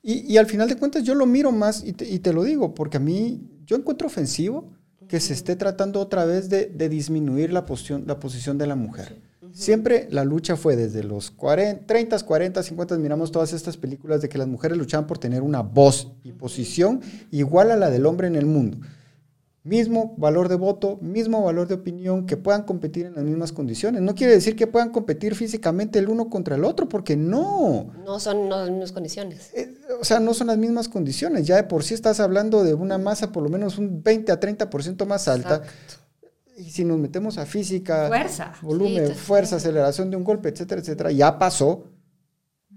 Y, y al final de cuentas yo lo miro más y te, y te lo digo, porque a mí yo encuentro ofensivo que se esté tratando otra vez de, de disminuir la posición, la posición de la mujer. Siempre la lucha fue desde los 40, 30, 40, 50, miramos todas estas películas de que las mujeres luchaban por tener una voz y posición igual a la del hombre en el mundo. Mismo valor de voto, mismo valor de opinión, que puedan competir en las mismas condiciones. No quiere decir que puedan competir físicamente el uno contra el otro, porque no. No son no, las mismas condiciones. Eh, o sea, no son las mismas condiciones. Ya de por sí estás hablando de una masa por lo menos un 20 a 30% más alta. Exacto. Y si nos metemos a física, Fuerza. volumen, Sí, fuerza, aceleración de un golpe, etcétera, etcétera, ya pasó.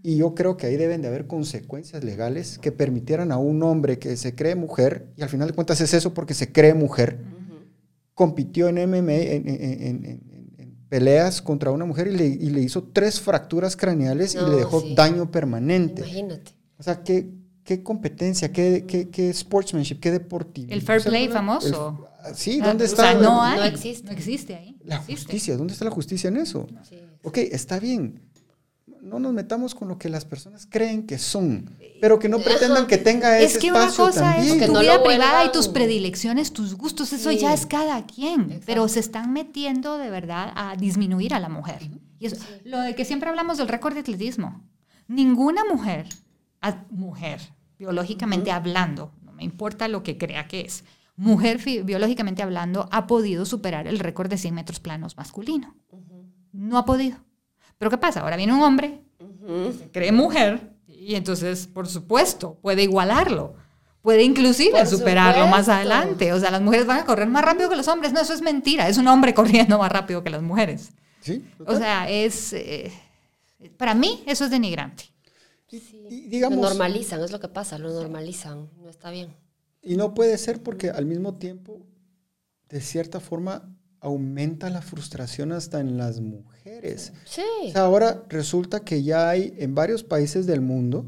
Y yo creo que ahí deben de haber consecuencias legales que permitieran a un hombre que se cree mujer, y al final de cuentas es eso porque se cree mujer, compitió en MMA, en, en- en- en- peleas contra una mujer y le, y le hizo tres fracturas craneales y No, le dejó sí. daño permanente. Imagínate. O sea, qué, qué competencia, qué, qué, qué sportsmanship, qué deportivo. El fair play el- famoso. sí, Ah, ¿dónde o está sea, no hay. No existe. No existe ahí. la No existe. justicia? ¿Dónde está la justicia en eso? Sí. Ok, está bien. No nos metamos con lo que las personas creen que son, pero que no pretendan que tenga ese Es que una espacio cosa también. es Que tu no vida privada y tus predilecciones, tus gustos, eso Sí. ya es cada quien. Exacto. Pero se están metiendo de verdad a disminuir a la mujer. Y eso, lo de que siempre hablamos del récord de atletismo. Ninguna mujer, mujer, biológicamente hablando, no me importa lo que crea que es, mujer biológicamente hablando, ha podido superar el récord de 100 metros planos masculino. No ha podido. Pero ¿qué pasa? Ahora viene un hombre se cree mujer y entonces, por supuesto, puede igualarlo. Puede inclusive Por superarlo más adelante. O sea, las mujeres van a correr más rápido que los hombres. No, eso es mentira. Es un hombre corriendo más rápido que las mujeres. Sí, O sea, es... eh, para mí eso es denigrante. Y, Sí. y digamos, Lo normalizan, es lo que pasa, lo normalizan. No está bien. y no puede ser porque al mismo tiempo, de cierta forma, aumenta la frustración hasta en las mujeres. Sí. O sea, ahora resulta que ya hay en varios países del mundo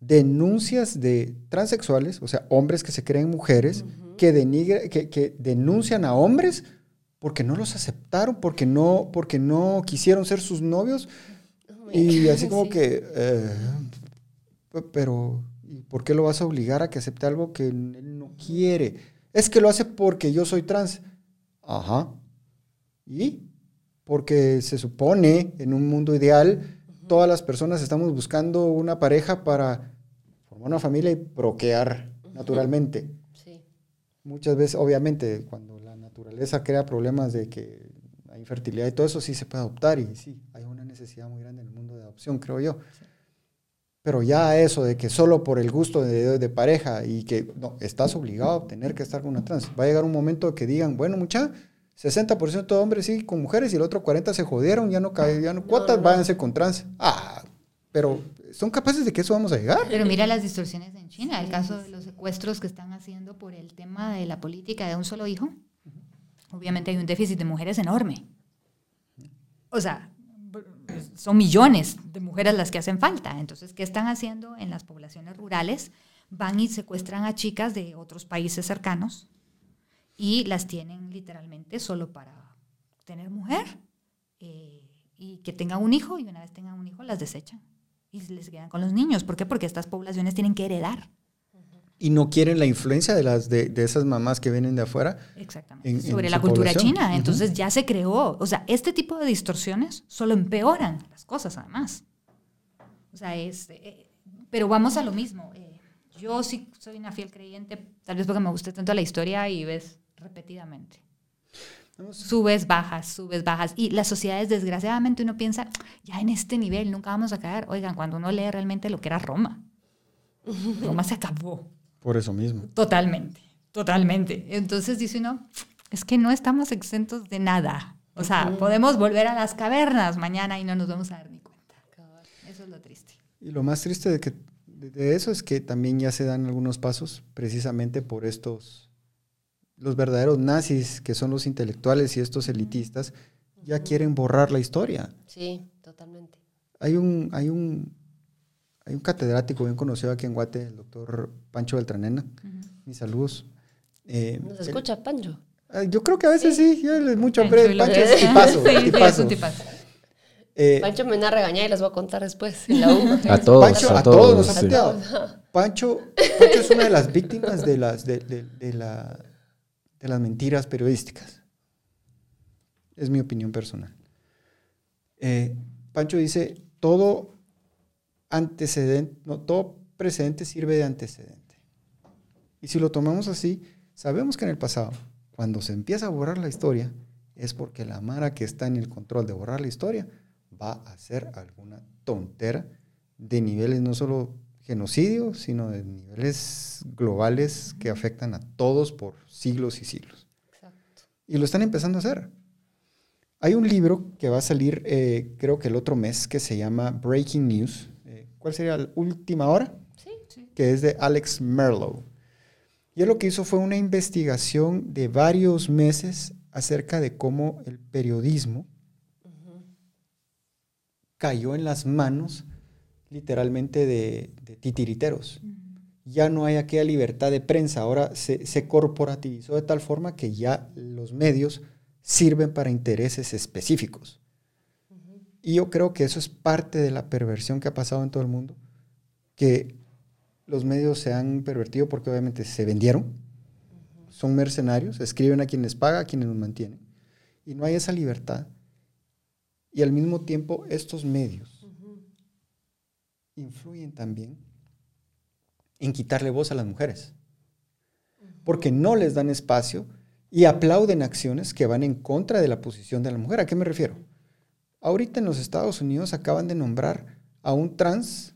denuncias de transexuales, o sea, hombres que se creen mujeres, que, denigre- que, que denuncian a hombres porque no los aceptaron, porque no, porque no quisieron ser sus novios. Y así como Sí. que, eh, pero, ¿Y por qué lo vas a obligar a que acepte algo que él no quiere? Es que lo hace porque yo soy trans. Ajá. ¿Y? Porque se supone en un mundo ideal, todas las personas estamos buscando una pareja para formar una familia y procrear naturalmente. Sí. Muchas veces, obviamente, cuando la naturaleza crea problemas de que hay infertilidad y todo eso, sí se puede adoptar y sí, hay una necesidad muy grande en el mundo de adopción, creo yo. Pero ya eso de que solo por el gusto de, de pareja y que no, estás obligado a tener que estar con una trans, va a llegar un momento que digan, bueno, mucha, 60% de hombres sí con mujeres y el otro 40% se jodieron, ya no cae, ya no, cuotas, no. váyanse con trans. Ah, pero ¿son capaces de que eso vamos a llegar? Pero mira las distorsiones en China, el caso de los secuestros que están haciendo por el tema de la política de un solo hijo. Obviamente hay un déficit de mujeres enorme. O sea, son millones de mujeres las que hacen falta. Entonces, ¿qué están haciendo en las poblaciones rurales? Van y secuestran a chicas de otros países cercanos y las tienen literalmente solo para tener mujer eh, y que tengan un hijo y una vez tengan un hijo las desechan y les quedan con los niños. ¿Por qué? Porque estas poblaciones tienen que heredar. Y no quieren la influencia de, las, de, de esas mamás que vienen de afuera. Exactamente. En- en sobre la cultura población. china. Entonces ya se creó. O sea, este tipo de distorsiones solo empeoran las cosas, además. O sea, es. eh, pero vamos a lo mismo. eh, yo sí soy una fiel creyente, tal vez porque me guste tanto la historia y ves repetidamente. Subes, bajas, subes, bajas. Y las sociedades, desgraciadamente, uno piensa, ya en este nivel nunca vamos a caer. Oigan, cuando uno lee realmente lo que era Roma, Roma se acabó. Por eso mismo. Totalmente, totalmente. Entonces dice uno, es que no estamos exentos de nada. O sea, podemos volver a las cavernas mañana y no nos vamos a dar ni cuenta. Eso es lo triste. Y lo más triste de, que, de- de eso es que también ya se dan algunos pasos precisamente por estos, los verdaderos nazis, que son los intelectuales y estos elitistas, ya quieren borrar la historia. Sí, totalmente. Hay un, hay un, hay un catedrático bien conocido aquí en Guate, el doctor Pancho Beltranena. Mis saludos. Eh, ¿Nos él- escucha, Pancho? Ah, yo creo que a veces sí, yo le- mucho Pancho lo Pancho que- es tipazo, Sí, sí, es un tipazo. Eh, Pancho me da a regañar y les voy a contar después en la U. A todos, Pancho, a a todos nos ha. Pancho, Pancho es una de las víctimas de las, de, de- de la, de las mentiras periodísticas. Es mi opinión personal. Eh, Pancho dice, todo antecedente, no, todo precedente sirve de antecedente. Y si lo tomamos así, sabemos que en el pasado, cuando se empieza a borrar la historia, es porque la Mara que está en el control de borrar la historia va a hacer alguna tontera de niveles no solo genocidio, sino de niveles globales que afectan a todos por siglos y siglos. Exacto. Y lo están empezando a hacer. Hay un libro que va a salir, eh, creo que el otro mes, que se llama Breaking News. ¿Cuál sería la última hora? Sí. que es de Alex Merlow. Y él lo que hizo fue una investigación de varios meses acerca de cómo el periodismo cayó en las manos literalmente de, de titiriteros. Ya no hay aquella libertad de prensa, ahora se, se corporativizó de tal forma que ya los medios sirven para intereses específicos. Y yo creo que eso es parte de la perversión que ha pasado en todo el mundo, que los medios se han pervertido porque obviamente se vendieron, son mercenarios, escriben a quien les paga, a quienes los mantienen, y no hay esa libertad. Y al mismo tiempo estos medios influyen también en quitarle voz a las mujeres, porque no les dan espacio y aplauden acciones que van en contra de la posición de la mujer. ¿A qué me refiero? Ahorita en los Estados Unidos acaban de nombrar a un trans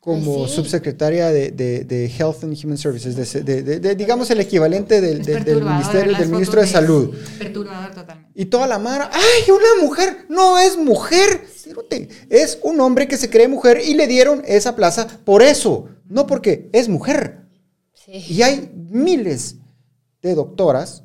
como Ay, sí. subsecretaria de, de- de Health and Human Services, de, se- de- de- de, digamos el equivalente del, del- ministerio, del ministro de Salud. Perturbador totalmente. Y toda la mara, ¡ay, una mujer! No es mujer, es un hombre que se cree mujer y le dieron esa plaza por eso, no porque es mujer. Sí. Y hay miles de doctoras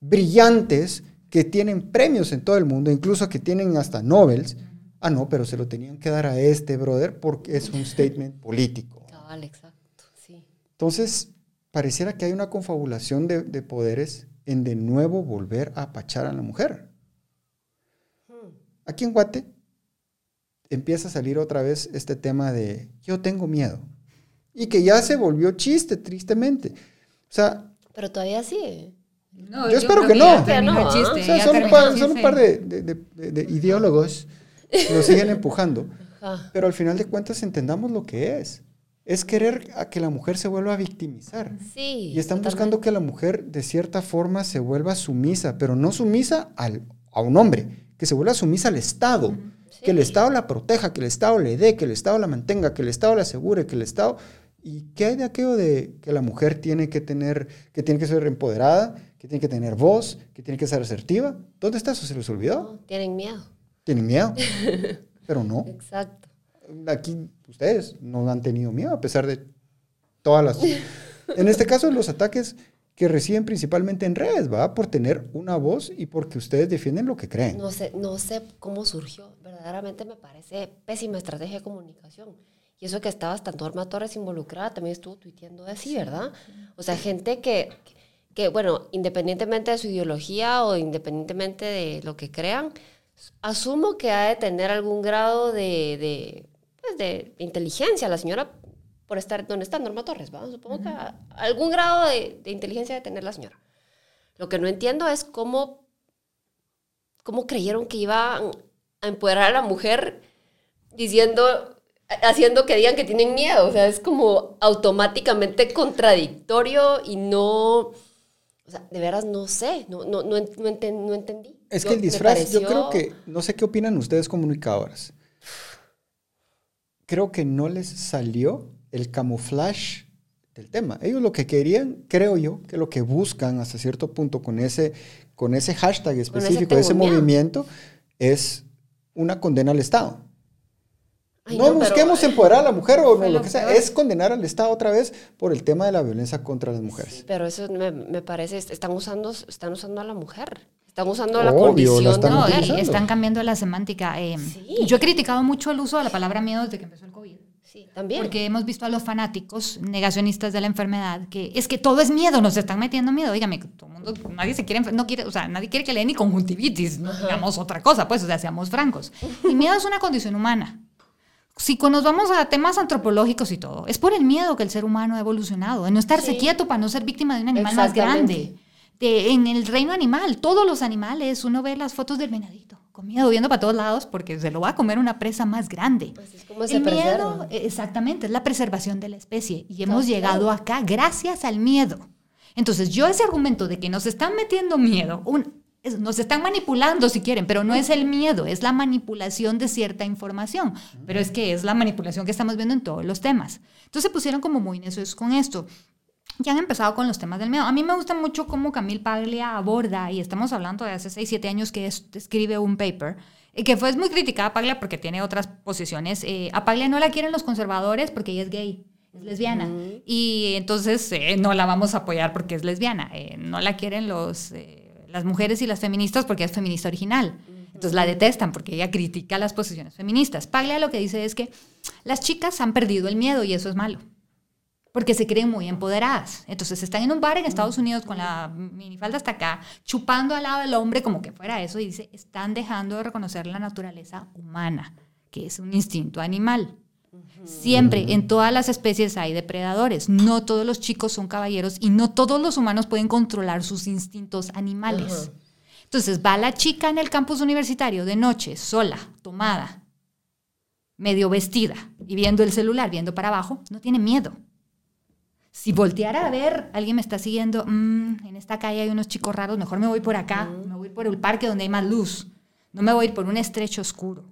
brillantes que tienen premios en todo el mundo, incluso que tienen hasta Nobels. Ah, no, pero se lo tenían que dar a este brother porque es un statement político. Cabal, exacto. Sí. Entonces, pareciera que hay una confabulación de, de poderes en de nuevo volver a apachar a la mujer. Aquí en Guate empieza a salir otra vez este tema de yo tengo miedo. y que ya se volvió chiste, tristemente. O sea, Pero todavía sí. No, Yo espero que no. terminó Ya el no, chiste, o sea, ya son, un par, el son un chiste. par de, de- de- de- de ideólogos que lo siguen empujando. Ajá. Pero al final de cuentas entendamos lo que es. Es querer a que la mujer se vuelva a victimizar. Sí. Y están buscando que la mujer de cierta forma se vuelva sumisa, pero no sumisa al, a un hombre, que se vuelva sumisa al Estado. Que el. Estado la proteja, que el Estado le dé, que el Estado la mantenga, que el Estado la asegure, que el Estado... ¿Y qué hay de aquello de que la mujer tiene que tener, que tiene que ser empoderada, que tiene que tener voz, que tiene que ser asertiva? ¿Dónde está eso? ¿Se les olvidó? No, tienen miedo. Tienen miedo. Pero no. Exacto. Aquí ustedes no han tenido miedo a pesar de todas las... En este caso, los ataques que reciben principalmente en redes, ¿va? Por tener una voz y porque ustedes defienden lo que creen. No sé, no sé cómo surgió. Verdaderamente me parece pésima estrategia de comunicación. Y eso que estaba hasta Norma Torres involucrada también estuvo tuiteando así, ¿verdad? O sea, gente que, que, bueno, independientemente de su ideología o independientemente de lo que crean, asumo que ha de tener algún grado de, de, pues, de inteligencia la señora por estar donde está Norma Torres, ¿va? Supongo que a- algún grado de, de inteligencia de tener la señora. Lo que no entiendo es cómo, cómo creyeron que iban a empoderar a la mujer diciendo, haciendo que digan que tienen miedo. O sea, es como automáticamente contradictorio y no... O sea, de veras no sé, no, no, no, no enten- no entendí. Es Yo- que el disfraz, yo creo que, no sé qué opinan ustedes comunicadoras. Creo que no les salió el camuflaje del tema. Ellos lo que querían, creo yo, que lo que buscan hasta cierto punto con ese, con ese hashtag específico, ese movimiento, es una condena al Estado. Ay, no, no, pero- busquemos empoderar a la mujer o no, lo que sea, peor. es condenar al Estado otra vez por el tema de la violencia contra las mujeres. Pero eso me, me parece, están usando, están usando a la mujer. Están usando la Obvio, condición la están mujer. utilizando. están cambiando la semántica. eh, Sí. Yo he criticado mucho el uso de la palabra miedo desde que empezó el COVID. Sí, también. Porque hemos visto a los fanáticos negacionistas de la enfermedad que es que todo es miedo, nos están metiendo miedo. Dígame, todo el mundo, nadie se quiere, no quiere, o sea, nadie quiere que le dé ni conjuntivitis, no digamos otra cosa, pues, o sea, seamos francos. Y miedo es una condición humana. Si nos vamos a temas antropológicos y todo, es por el miedo que el ser humano ha evolucionado, de no estarse Sí. quieto para no ser víctima de un animal más grande. De- en el reino animal, todos los animales, uno ve las fotos del venadito, con miedo, viendo para todos lados, porque se lo va a comer una presa más grande. Así es como se El miedo, exactamente, es la preservación de la especie. Y hemos llegado acá gracias al miedo. Entonces, yo ese argumento de que nos están metiendo miedo, un- nos están manipulando si quieren, pero no es el miedo, es la manipulación de cierta información. Pero es que es la manipulación que estamos viendo en todos los temas. Entonces se pusieron como muy necios con esto. Ya han empezado con los temas del miedo. A mí me gusta mucho cómo Camille Paglia aborda, y estamos hablando de hace 6, 7 años que es- escribe un paper, eh, que fue muy criticada a Paglia porque tiene otras posiciones. Eh, a Paglia no la quieren los conservadores porque ella es gay, es lesbiana. Y entonces eh, no la vamos a apoyar porque es lesbiana. Eh, no la quieren los, las mujeres y las feministas porque es feminista original. Entonces la detestan porque ella critica las posiciones feministas. Paglia lo que dice es que las chicas han perdido el miedo y eso es malo porque se creen muy empoderadas. Entonces están en un bar en Estados Unidos con la minifalda hasta acá, chupando al lado del hombre como que fuera eso, y dice, están dejando de reconocer la naturaleza humana, que es un instinto animal. Siempre, en todas las especies hay depredadores. No todos los chicos son caballeros y no todos los humanos pueden controlar sus instintos animales. Entonces va la chica en el campus universitario de noche, sola, tomada, medio vestida y viendo el celular, viendo para abajo, no tiene miedo. Si volteara a ver, alguien me está siguiendo, "Mm, en esta calle hay unos chicos raros, mejor me voy por acá, me voy por el parque donde hay más luz, no me voy a ir por un estrecho oscuro.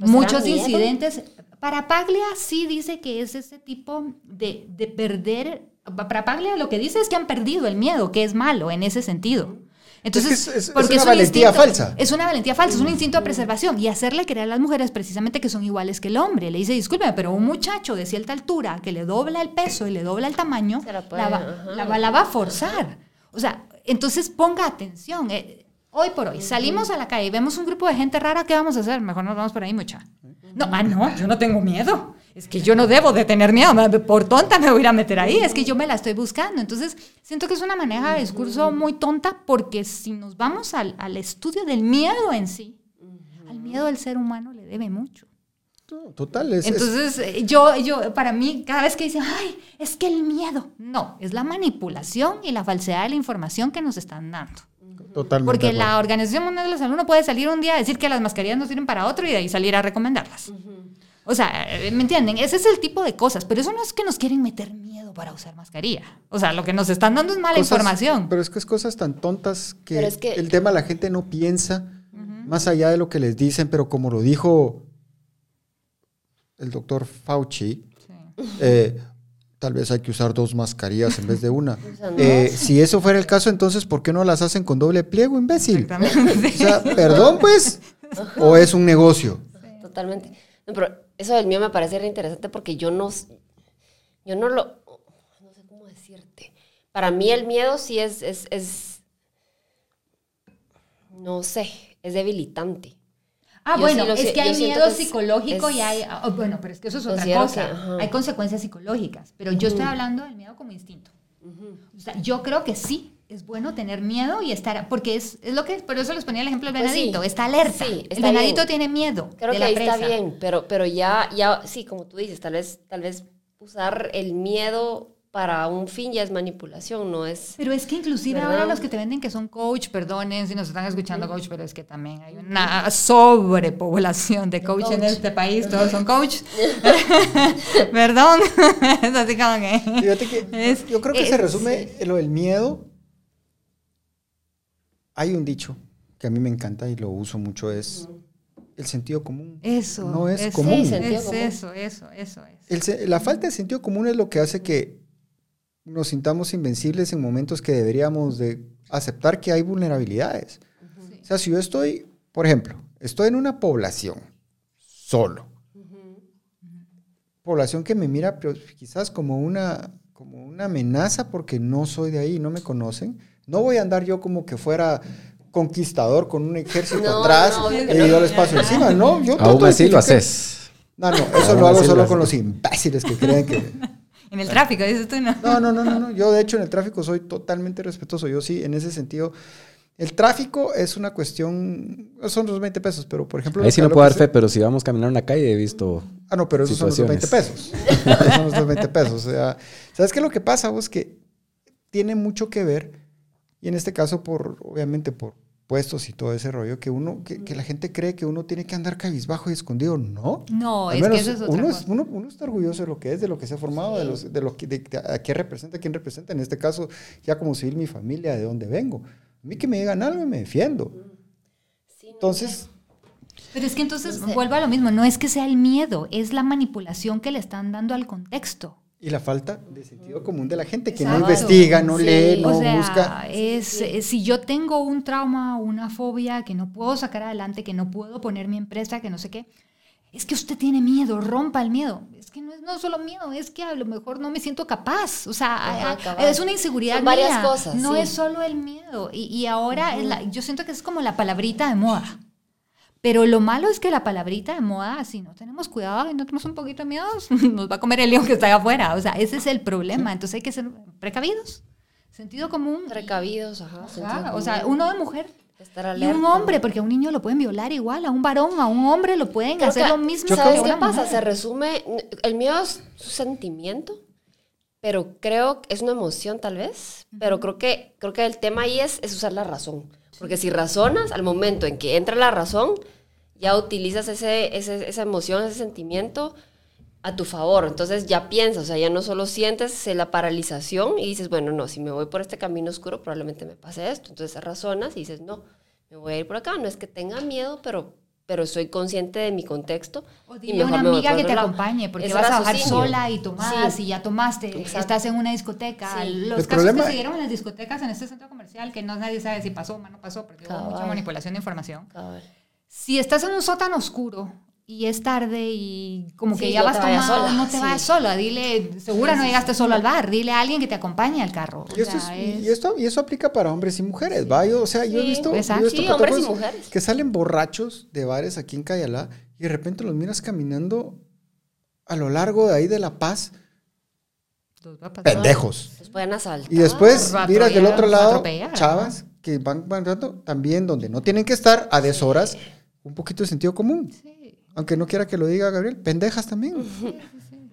Muchos incidentes. Para Paglia sí dice que es ese tipo de, de perder. Para Paglia lo que dice es que han perdido el miedo, que es malo en ese sentido. Entonces, Es que es- es- es porque una un valentía instinto- falsa. Es una valentía falsa, es un instinto de preservación. Y hacerle creer a las mujeres precisamente que son iguales que el hombre. Le dice, discúlpeme, pero un muchacho de cierta altura que le dobla el peso y le dobla el tamaño, la puede, la, va, ajá. la va- la va a forzar. O sea, entonces ponga atención. eh, hoy por hoy, salimos a la calle y vemos un grupo de gente rara, ¿qué vamos a hacer? Mejor nos vamos por ahí, mucha. No, ah, no, yo no tengo miedo. Es que yo no debo de tener miedo. Por tonta me voy a ir a meter ahí. Es que yo me la estoy buscando. Entonces, siento que es una manera de discurso muy tonta porque si nos vamos al, al estudio del miedo en sí, al miedo del ser humano le debe mucho. No, total, es, es- Entonces, eh, yo, yo, para mí, cada vez que dicen, ay, es que el miedo, no, es la manipulación y la falsedad de la información que nos están dando. Totalmente. Porque la Organización Mundial de la Salud no puede salir un día a decir que las mascarillas no sirven para otro y de ahí salir a recomendarlas. O sea, eh, ¿me entienden? Ese es el tipo de cosas, pero eso no es que nos quieren meter miedo para usar mascarilla. O sea, lo que nos están dando es mala Cosas- información. Pero es que es cosas tan tontas que, Pero es que- el tema la gente no piensa más allá de lo que les dicen, pero como lo dijo el doctor Fauci, eh, tal vez hay que usar dos mascarillas en vez de una. sea, no. Eh, si eso fuera el caso, entonces, ¿por qué no las hacen con doble pliego, imbécil? Exactamente. O sea, perdón, pues, o es un negocio. Totalmente. No, pero eso del mío me parece re interesante porque yo no, yo no lo, no sé cómo decirte. Para mí el miedo sí es, es, es no sé, es debilitante. Ah, Yo bueno, sí es que hay miedo que es- psicológico y hay... ah, bueno, pero es que eso es otra cosa. que, hay consecuencias psicológicas, pero yo estoy hablando del miedo como instinto. O sea, yo creo que sí, es bueno tener miedo y estar... Porque es, es lo que... Por eso les ponía el ejemplo del Pues sí. venadito. Está alerta. Sí, el venadito bien. tiene miedo Creo de que la ahí presa. está bien, pero, pero ya, ya, sí, como tú dices, tal vez, tal vez usar el miedo para un fin ya es manipulación, no es... Pero es que inclusive ¿Verdad? ahora los que te venden que son coach, perdonen si nos están escuchando coach, pero es que también hay una sobrepoblación de coach, en este país, todos son coach. Perdón, es así como que... Fíjate que Es- yo creo que es- se resume lo del miedo. Hay un dicho que a mí me encanta y lo uso mucho, es el sentido común. Eso. No es eso, común. Sí, sentido es común. eso, eso, eso es. El se- la falta de sentido común es lo que hace que nos sintamos invencibles en momentos que deberíamos de aceptar que hay vulnerabilidades. O sea, si yo estoy, por ejemplo, estoy en una población solo, población que me mira pero quizás como una, como una amenaza porque no soy de ahí, no me conocen, no voy a andar yo como que fuera conquistador con un ejército No, atrás no, y no. yo les paso encima, ¿no? Yo Aún así lo haces. No, no, eso lo hago solo con los imbéciles que creen que... En el tráfico, dices tú, ¿no? No, no, no, no, no. Yo de hecho en el tráfico soy totalmente respetuoso. Yo sí, en ese sentido. El tráfico es una cuestión, son los 20 pesos, pero por ejemplo... Ahí sí no puedo dar fe, pero si vamos a caminar en la calle he visto... Ah, no, pero esos son los 20 pesos. Esos son los 20 pesos. O sea, ¿sabes qué es lo que pasa vos? Que tiene mucho que ver, y en este caso por, obviamente por puestos y todo ese rollo, que uno, que, que la gente cree que uno tiene que andar cabizbajo y escondido. No. No, Al es menos que eso es otra uno, cosa. es- uno, uno está orgulloso de lo que es, de lo que se ha formado, de, los, de lo que, de, de a qué representa, a quién representa. En este caso, ya como civil, mi familia, de dónde vengo. A mí que me digan algo y me defiendo. Sí, no Entonces, Pero es que entonces vuelvo a lo mismo, no es que sea el miedo, es la manipulación que le están dando al contexto. Y la falta de sentido común de la gente, que no investiga, no Sí. lee, no o sea, busca. es, si yo tengo un trauma, una fobia que no puedo sacar adelante, que no puedo poner mi empresa, que no sé qué, es que usted tiene miedo, rompa el miedo. Es que no es no solo miedo, es que a lo mejor no me siento capaz. O sea, Ajá, es una inseguridad Son varias mía. cosas, No sí. es solo el miedo. Y, y ahora es la- yo siento que es como la palabrita de moda. Pero lo malo es que la palabrita de moda, si no tenemos cuidado y no tenemos un poquito de miedo, nos va a comer el león que está allá afuera. O sea, ese es el problema. Entonces hay que ser precavidos. Sentido común. Precavidos, ajá. O sea, uno de mujer. Estar Y un hombre, porque a un niño lo pueden violar igual, a un varón, a un hombre lo pueden Creo hacer que- lo mismo. ¿Sabes qué pasa? Se resume, el miedo es su sentimiento, pero creo que es una emoción tal vez, pero creo que, creo que el tema ahí es, es usar la razón. Porque si razonas, al momento en que entra la razón, ya utilizas ese, ese- esa emoción, ese sentimiento a tu favor. Entonces ya piensas, o sea, ya no solo sientes la paralización y dices, bueno, no, si me voy por este camino oscuro, probablemente me pase esto. Entonces razonas y dices, no, me voy a ir por acá. No es que tenga miedo, pero, pero soy consciente de mi contexto. O y dile a mejor una amiga que te lado. acompañe, porque Es vas a bajar sola y tomás Sí. y ya tomaste, Exacto. estás en una discoteca. Sí. Los El casos problema- que se dieron en las discotecas en este centro comercial, que no nadie sabe si pasó o no pasó, porque hubo mucha Cabal. manipulación de información. Cabal. Si estás en un sótano oscuro y es tarde y como que Sí, ya no vas tomado, sola, no te sí. vayas sola, dile, segura no llegaste solo al bar, dile a alguien que te acompañe al carro. Y, esto sea, es- es- y esto, y eso aplica para hombres y mujeres, ¿va? Yo, o sea, yo he visto, yo he exacto. visto Sí, hombres y mujeres. que salen borrachos de bares aquí en Cayalá y de repente los miras caminando a lo largo de ahí de La Paz, pendejos. Los pueden asaltar. Y después miras del otro lado chavas que van mandando también donde no tienen que estar a deshoras, un poquito de sentido común. Sí. Aunque no quiera que lo diga Gabriel, pendejas también.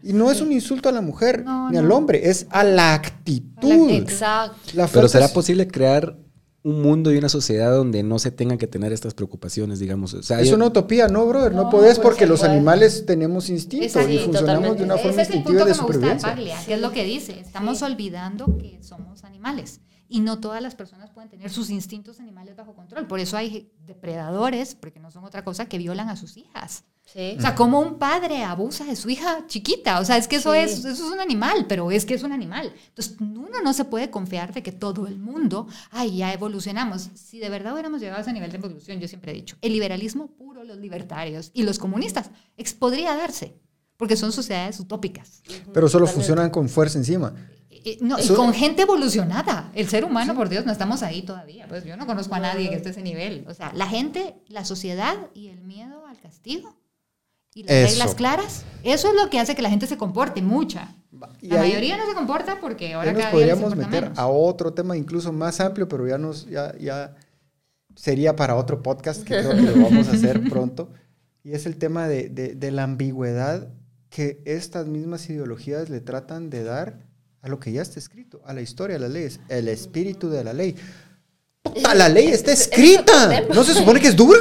Y no es un insulto a la mujer No, ni al hombre, es a la actitud. Exacto. La Pero será posible crear un mundo y una sociedad donde no se tengan que tener estas preocupaciones, digamos. O sea, Es yo- una utopía, ¿no, brother? No, No, podés pues porque los puede. animales tenemos instinto Exacto, y funcionamos totalmente. de una forma Ese es el instintiva punto de que me gusta de supervivencia. Paglia, que es lo que dice. Estamos olvidando que somos animales. Y no todas las personas pueden tener sus instintos animales bajo control. Por eso hay depredadores, porque no son otra cosa, que violan a sus hijas. Sí. O sea, como un padre abusa de su hija chiquita. O sea, es que eso, Sí. es, eso es un animal, pero es que es un animal. Entonces, uno no se puede confiar de que todo el mundo, ay, ya evolucionamos. Si de verdad hubiéramos llegado a ese nivel de evolución, yo siempre he dicho, el liberalismo puro, los libertarios y los comunistas, ex- podría darse, porque son sociedades utópicas. Pero solo Totalmente. funcionan con fuerza encima. Eh, no, y con gente evolucionada. El ser humano, por Dios, no estamos ahí todavía. Pues yo no conozco a nadie que esté a ese nivel. O sea, la gente, la sociedad y el miedo al castigo y las Eso. reglas claras, eso es lo que hace que la gente se comporte, mucha. Y La ahí mayoría no se comporta porque ahora nos cada día les podríamos importa meter menos. a otro tema incluso más amplio, pero ya nos ya, ya sería para otro podcast que creo que lo vamos a hacer pronto. Y es el tema de, de- de la ambigüedad que estas mismas ideologías le tratan de dar a lo que ya está escrito, a la historia, a las leyes, el espíritu de la ley. Puta, la ley está Es- es escrita. ¿No se supone que es dura?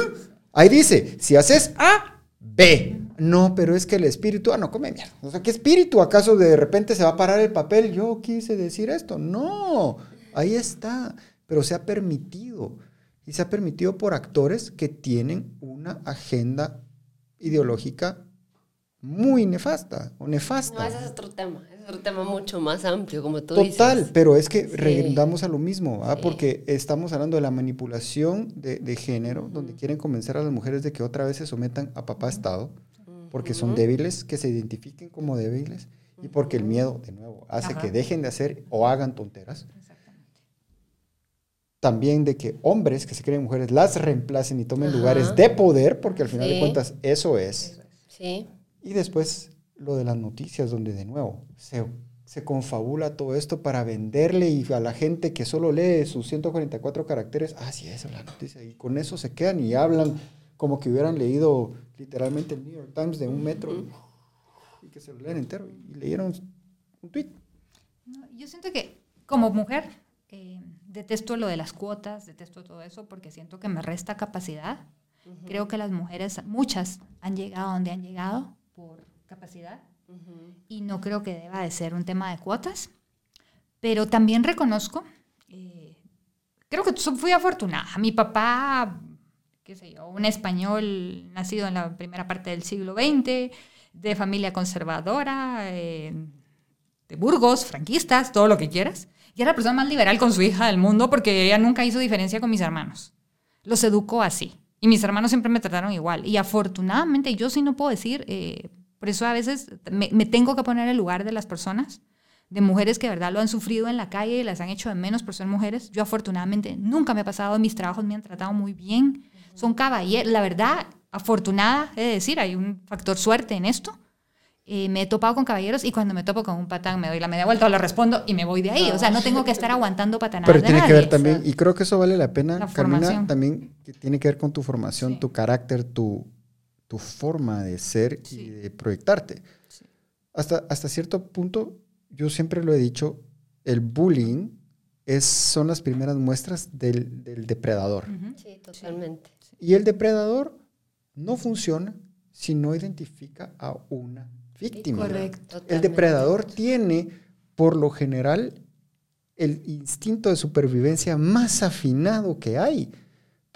Ahí dice, si haces A, B. No, pero es que el espíritu, ah, no, come mierda. O sea, ¿qué espíritu? ¿Acaso de repente se va a parar el papel? Yo quise decir esto. No, ahí está. Pero se ha permitido. Y se ha permitido por actores que tienen una agenda ideológica muy nefasta o No, nefasta. ese es otro tema. Es otro tema mucho más amplio, como tú Total, dices. pero es que Sí. regresamos a lo mismo, ¿ah? Sí. porque estamos hablando de la manipulación de, de género, donde quieren convencer a las mujeres de que otra vez se sometan a papá Estado, porque son débiles, que se identifiquen como débiles, y porque el miedo, de nuevo, hace Ajá. que dejen de hacer o hagan tonteras. También de que hombres que se creen mujeres las reemplacen y tomen Ajá. lugares de poder, porque al final de cuentas eso es. Sí. Y después lo de las noticias, donde de nuevo se, se confabula todo esto para venderle y a la gente que solo lee sus 144 caracteres, ah, sí, esa es la noticia. Y con eso se quedan y hablan como que hubieran leído literalmente el New York Times de un metro y, que se lo leen entero. Y leyeron un tweet. No, Yo siento que como mujer eh, detesto lo de las cuotas, detesto todo eso porque siento que me resta capacidad. Creo que las mujeres, muchas, han llegado donde han llegado por capacidad y no creo que deba de ser un tema de cuotas. Pero también reconozco, eh, creo que fui afortunada. Mi papá, qué sé yo, un español nacido en la primera parte del siglo XX, de familia conservadora, eh, de Burgos, franquistas, todo lo que quieras. Y era la persona más liberal con su hija del mundo porque ella nunca hizo diferencia con mis hermanos. Los educó así. Y mis hermanos siempre me trataron igual. Y afortunadamente, yo sí no puedo decir, eh, por eso a veces me, me tengo que poner en el lugar de las personas, de mujeres que de verdad lo han sufrido en la calle y las han hecho de menos por ser mujeres. Yo afortunadamente nunca me ha pasado, mis trabajos me han tratado muy bien. Son caballeros, la verdad, afortunada, he de decir, hay un factor suerte en esto. Eh, me he topado con caballeros y cuando me topo con un patán me doy la media vuelta o le respondo y me voy de ahí. O sea, no tengo que estar aguantando patanadas Pero de tiene que nadie. ver también, y creo que eso vale la pena, La Carmina, también que tiene que ver con tu formación, Sí. tu carácter, tu, tu forma de ser Sí. y de proyectarte. Sí. Hasta, hasta cierto punto, yo siempre lo he dicho, el bullying es, son las primeras muestras del, del depredador. Sí, totalmente. Y el depredador no funciona si no identifica a una víctima. Correcto. El Totalmente. depredador tiene, por lo general, el instinto de supervivencia más afinado que hay.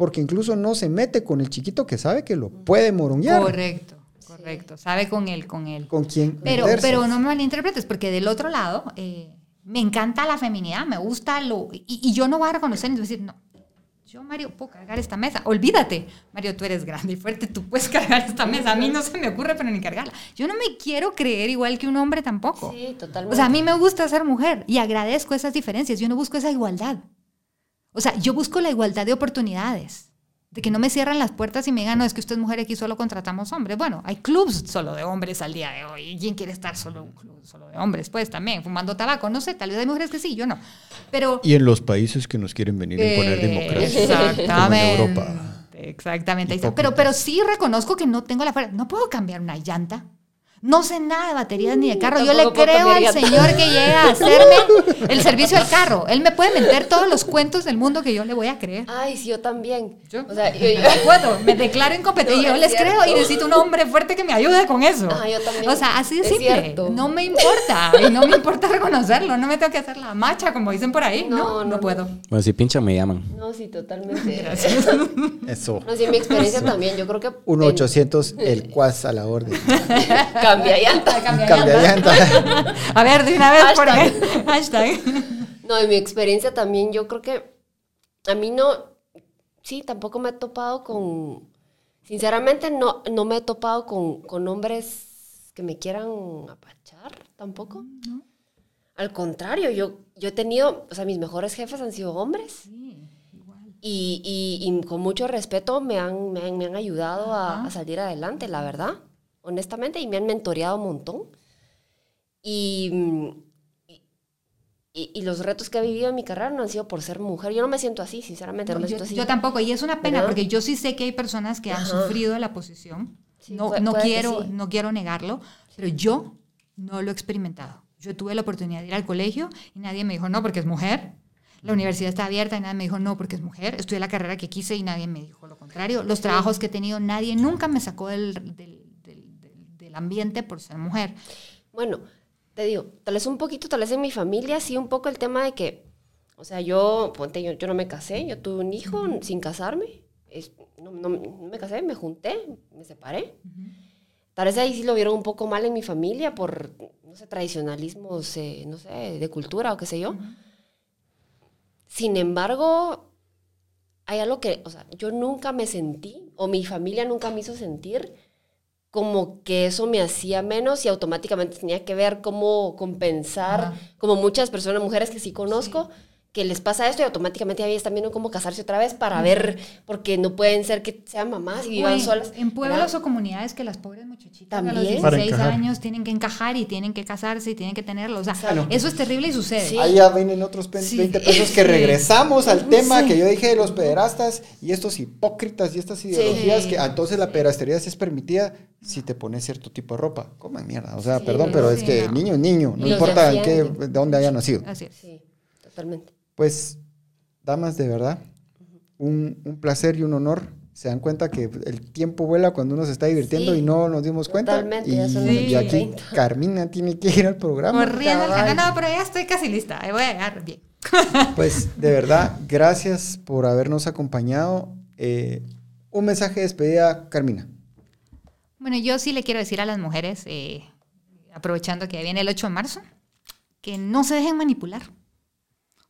Porque incluso no se mete con el chiquito que sabe que lo puede moronguear. Correcto, correcto. Sabe con él, con él. Con quien Pero, meterse. pero no me malinterpretes, porque del otro lado, eh, me encanta la feminidad, me gusta lo... Y, y yo no voy a reconocer ni decir, no, yo, Mario, puedo cargar esta mesa. Olvídate, Mario, tú eres grande y fuerte, tú puedes cargar esta mesa. A mí no se me ocurre, pero ni cargarla. Yo no me quiero creer igual que un hombre tampoco. Sí, totalmente. O sea, a mí me gusta ser mujer y agradezco esas diferencias. Yo no busco esa igualdad. O sea, yo busco la igualdad de oportunidades. De que no me cierran las puertas y me digan, no, es que usted es mujer y aquí solo contratamos hombres. Bueno, hay clubs solo de hombres al día de hoy. ¿Y ¿Quién quiere estar solo un club solo de hombres? Pues también, fumando tabaco. No sé, tal vez hay mujeres que sí, yo no. Pero... Y en los países que nos quieren venir a imponer Eh, democracia. Exactamente. Como en Europa. Exactamente. Pero, pero sí reconozco que no tengo la fuerza. No puedo cambiar una llanta. No sé nada de baterías ni de carro. Yo le creo al señor que llega a hacerme el servicio del carro. Él me puede meter todos los cuentos del mundo que yo le voy a creer. Ay, sí, yo también. Yo- O sea, yo, yo- No puedo, me declaro incompetente. No, yo es les creo y necesito un hombre fuerte que me ayude con eso. Ah, yo también. O sea, así de Es simple. cierto. No me importa. Y no me importa reconocerlo. No me tengo que hacer la macha, como dicen por ahí. No, No, no, no, no. puedo. Bueno, si pinchan me llaman. no, sí, totalmente. Eso. No, sí, mi experiencia también. Yo creo que. 1-800, el cuas a la orden. Cambia llanta. Cambia Cambia llanta. llanta. A ver, de una vez, ¿por Hashtag. qué? Hashtag. No, en mi experiencia también, yo creo que a mí no, sí, tampoco me he topado con, sinceramente no, no me he topado con, con hombres que me quieran apachar, tampoco. Al contrario, yo, yo he tenido, o sea, mis mejores jefes han sido hombres. Y, y- y con mucho respeto me han, me han, me han ayudado a, a salir adelante, la verdad, honestamente, y me han mentoreado un montón. Y, mm, y, y los retos que he vivido en mi carrera no han sido por ser mujer. Yo no me siento así, sinceramente, no, me yo, siento así. yo tampoco, y es una pena, ¿Verdad? porque yo sí sé que hay personas que han sufrido la posición. Sí, no, puede- no puede quiero, sí. no quiero negarlo, pero yo no lo he experimentado. Yo tuve la oportunidad de ir al colegio y nadie me dijo no porque es mujer. La universidad está abierta y nadie me dijo no porque es mujer. Estudié la carrera que quise y nadie me dijo lo contrario. Los trabajos que he tenido, nadie nunca me sacó del- del- ambiente por ser mujer. Bueno, te digo, tal vez un poquito, tal vez en mi familia, sí, un poco el tema de que, o sea, yo, ponte, yo, yo no me casé, yo tuve un hijo sin casarme. Es- no, no- no me casé, me junté, me separé. Tal vez ahí sí lo vieron un poco mal en mi familia por, no sé, tradicionalismos, eh, no sé, de cultura o qué sé yo. Sin embargo, hay algo que, o sea, yo nunca me sentí, o mi familia nunca me hizo sentir como que eso me hacía menos y automáticamente tenía que ver cómo compensar, Ajá. como muchas personas, mujeres que sí conozco, que les pasa esto y automáticamente ya están viendo cómo casarse otra vez para ver, porque no pueden ser que sean mamás y vivan Uy, solas. En pueblos ¿verdad? o comunidades que las pobres muchachitas a los También. Para 16 encajar. años tienen que encajar y tienen que casarse y tienen que tenerlo. O sea, eso es terrible y sucede. Sí. Ahí ya vienen otros pe- Sí. 20 pesos que regresamos al tema que yo dije de los pederastas y estos hipócritas y estas ideologías que ah, entonces la pederastería sí es permitida si te pones cierto tipo de ropa. Coman mierda. O sea, Sí, perdón, pero es que no. niño es niño, no importa en qué, defienden. de dónde haya nacido. Así es. Sí, totalmente. Pues, damas, de verdad, un, un placer y un honor. Se dan cuenta que el tiempo vuela cuando uno se está divirtiendo Sí, y no nos dimos cuenta. totalmente, Y, ya son las y aquí 8:30. Carmina tiene que ir al programa. Corriendo al canal. No, pero ya estoy casi lista. Ahí voy a llegar bien. Pues de verdad, gracias por habernos acompañado. Eh, un mensaje de despedida, Carmina. Bueno, yo sí le quiero decir a las mujeres, eh, aprovechando que viene el 8 de marzo, que no se dejen manipular.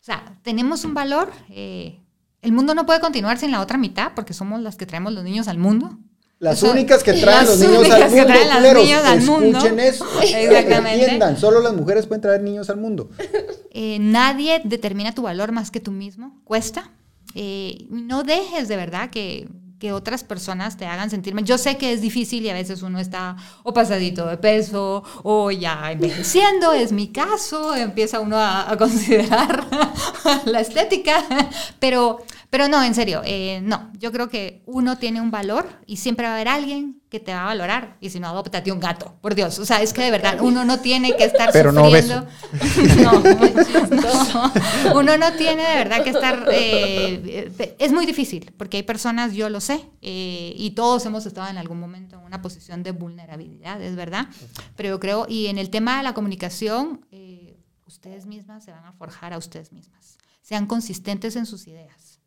O sea, tenemos un valor. eh, el mundo no puede continuar sin la otra mitad porque somos las que traemos los niños al mundo. Las únicas que traen las los niños únicas al que mundo, traen los niños al mundo. escuchen eso. Exactamente. Entiendan, solo las mujeres pueden traer niños al mundo. Eh, nadie determina tu valor más que tú mismo. Cuesta. Eh, no dejes de verdad que, que otras personas te hagan sentir mal. Yo sé que es difícil y a veces uno está o pasadito de peso o ya envejeciendo, es mi caso, empieza uno a, a considerar la estética, pero, pero no, en serio, eh, no, yo creo que uno tiene un valor y siempre va a haber alguien que te va a valorar y si no, adóptate un gato, por Dios, o sea, es que de verdad uno no tiene que estar Pero no sufriendo. No, no, uno no tiene de verdad que estar. eh, eh, es muy difícil, porque hay personas, yo lo sé, eh, y todos hemos estado en algún momento en una posición de vulnerabilidad, es verdad. Pero yo creo, y en el tema de la comunicación, eh, ustedes mismas se van a forjar a ustedes mismas. Sean consistentes en sus ideas.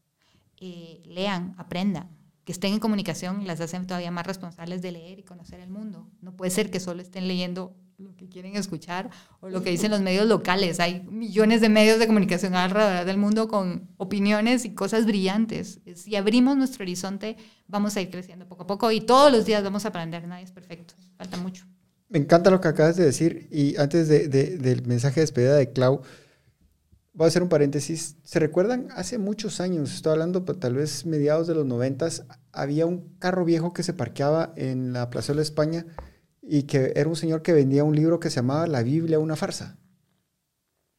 Eh, lean, aprendan. Que estén en comunicación las hacen todavía más responsables de leer y conocer el mundo. No puede ser que solo estén leyendo lo que quieren escuchar o lo que dicen los medios locales. Hay millones de medios de comunicación alrededor del mundo con opiniones y cosas brillantes. Si abrimos nuestro horizonte, vamos a ir creciendo poco a poco y todos los días vamos a aprender. Nadie es perfecto. Falta mucho. Me encanta lo que acabas de decir y antes de- de- del mensaje de despedida de Clau, voy a hacer un paréntesis. ¿Se recuerdan? Hace muchos años, estoy hablando pues, tal vez mediados de los noventas, había un carro viejo que se parqueaba en la Plazuela de España y que era un señor que vendía un libro que se llamaba La Biblia, una farsa.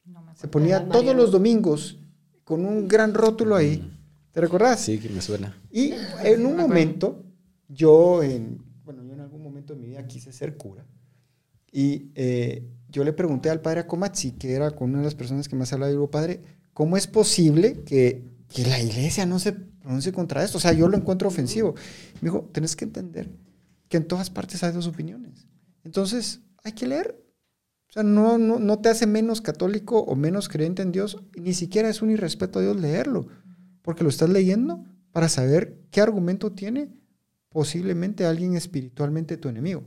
No me Se ponía todos los domingos con un gran rótulo ahí. ¿Te recordás? Sí, que me suena. Y en un momento, yo, en, bueno, yo en algún momento de mi vida quise ser cura. Y eh, yo le pregunté al padre Akomatsi, que era con una de las personas que más hablaba, digo, padre, ¿cómo es posible que, que la iglesia no se pronuncie contra esto? O sea, yo lo encuentro ofensivo. Me dijo, tenés que entender que en todas partes hay dos opiniones. Entonces, hay que leer. O sea, no, no, no te hace menos católico o menos creyente en Dios, ni siquiera es un irrespeto a Dios leerlo, porque lo estás leyendo para saber qué argumento tiene posiblemente alguien espiritualmente tu enemigo.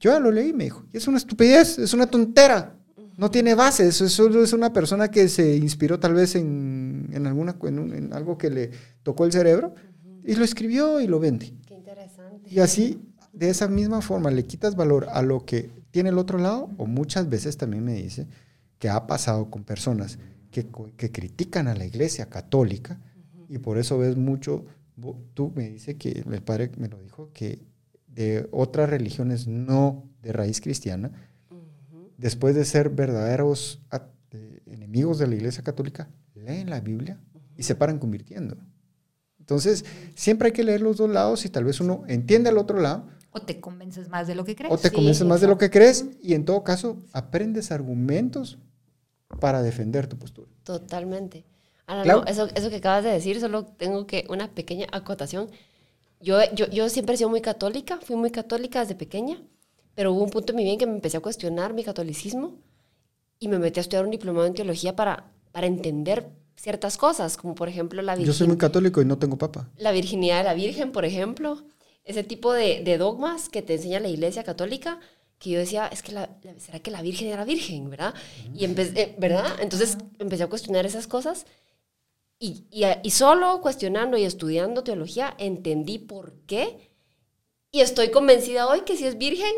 Yo ya lo leí, me dijo, es una estupidez, es una tontera, no tiene bases, es es una persona que se inspiró tal vez en, en alguna, en, un- en algo que le tocó el cerebro y lo escribió y lo vende. Qué interesante. Y así, de esa misma forma, le quitas valor a lo que tiene el otro lado, o muchas veces también me dice que ha pasado con personas que, que critican a la iglesia católica, y por eso ves mucho, tú me dice que el padre me lo dijo, que de otras religiones no de raíz cristiana, después de ser verdaderos de- enemigos de la iglesia católica, leen la Biblia y se paran convirtiendo. Entonces, siempre hay que leer los dos lados y tal vez uno entiende al otro lado O te convences más de lo que crees. o te Sí, convences más de lo que crees y en todo caso aprendes argumentos para defender tu postura. Totalmente. Ahora, no, eso, eso que acabas de decir, solo tengo que una pequeña acotación. Yo, yo, yo siempre he sido muy católica, fui muy católica desde pequeña, pero hubo un punto en mi vida en que me empecé a cuestionar mi catolicismo y me metí a estudiar un diplomado en teología para, para entender ciertas cosas, como por ejemplo la, Yo soy muy católico y no tengo papa. la virginidad de la Virgen, por ejemplo, ese tipo de, de dogmas que te enseña la Iglesia Católica, que yo decía, es que la, la- ¿será que la Virgen era virgen, verdad? Y empecé, ¿verdad? Entonces empecé a cuestionar esas cosas y, y, a- y solo cuestionando y estudiando teología entendí por qué y estoy convencida hoy que si es virgen,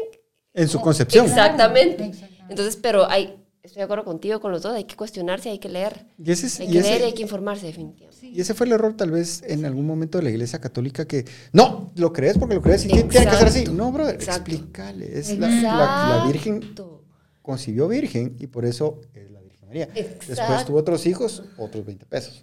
En su concepción. exactamente. Entonces, pero hay, estoy de acuerdo contigo con los dos, hay que cuestionarse, hay que leer, Y ese, es- hay y que ese- leer y hay que informarse definitivamente. y ese fue el error tal vez en algún momento de la iglesia católica que, no, lo crees porque lo crees y tiene tiene que ser así. No, brother, Exacto. explícale. Es la, la- la Virgen concibió virgen y por eso es la Virgen María. Después Exacto. tuvo otros hijos, otros 20 pesos.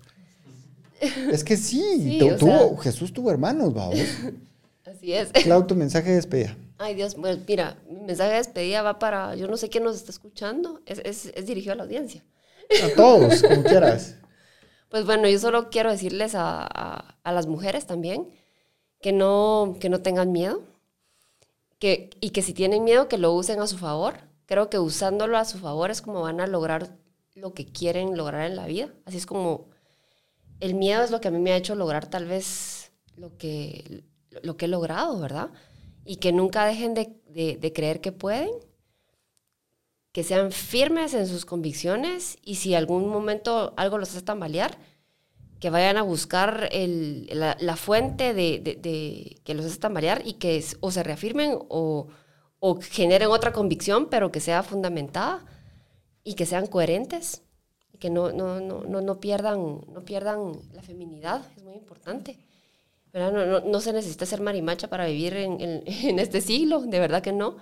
Es que sí, Sí, tu- tuvo, sea- Jesús tuvo hermanos, vamos. Así es. Clau, tu mensaje de despedida. Ay, Dios, bueno, mira, mi mensaje de despedida va para, yo no sé quién nos está escuchando, es, es, es dirigido a la audiencia. A todos, como quieras. Pues bueno, yo solo quiero decirles a, a- a las mujeres también que no, que no tengan miedo que, y que si tienen miedo que lo usen a su favor. Creo que usándolo a su favor es como van a lograr lo que quieren lograr en la vida. Así es como el miedo es lo que a mí me ha hecho lograr tal vez lo que, lo que he logrado, ¿verdad? Y que nunca dejen de, de- creer que pueden, que sean firmes en sus convicciones y si algún momento algo los hace tambalear, que vayan a buscar el- la, fuente de, de- que los hace tambalear y que o se reafirmen o, generen otra convicción, pero que sea fundamentada y que sean coherentes que no, no, no, no, no pierdan, no pierdan la feminidad, es muy importante. ¿verdad? No, no, no se necesita ser marimacha para vivir en, en- en este siglo, de verdad que no.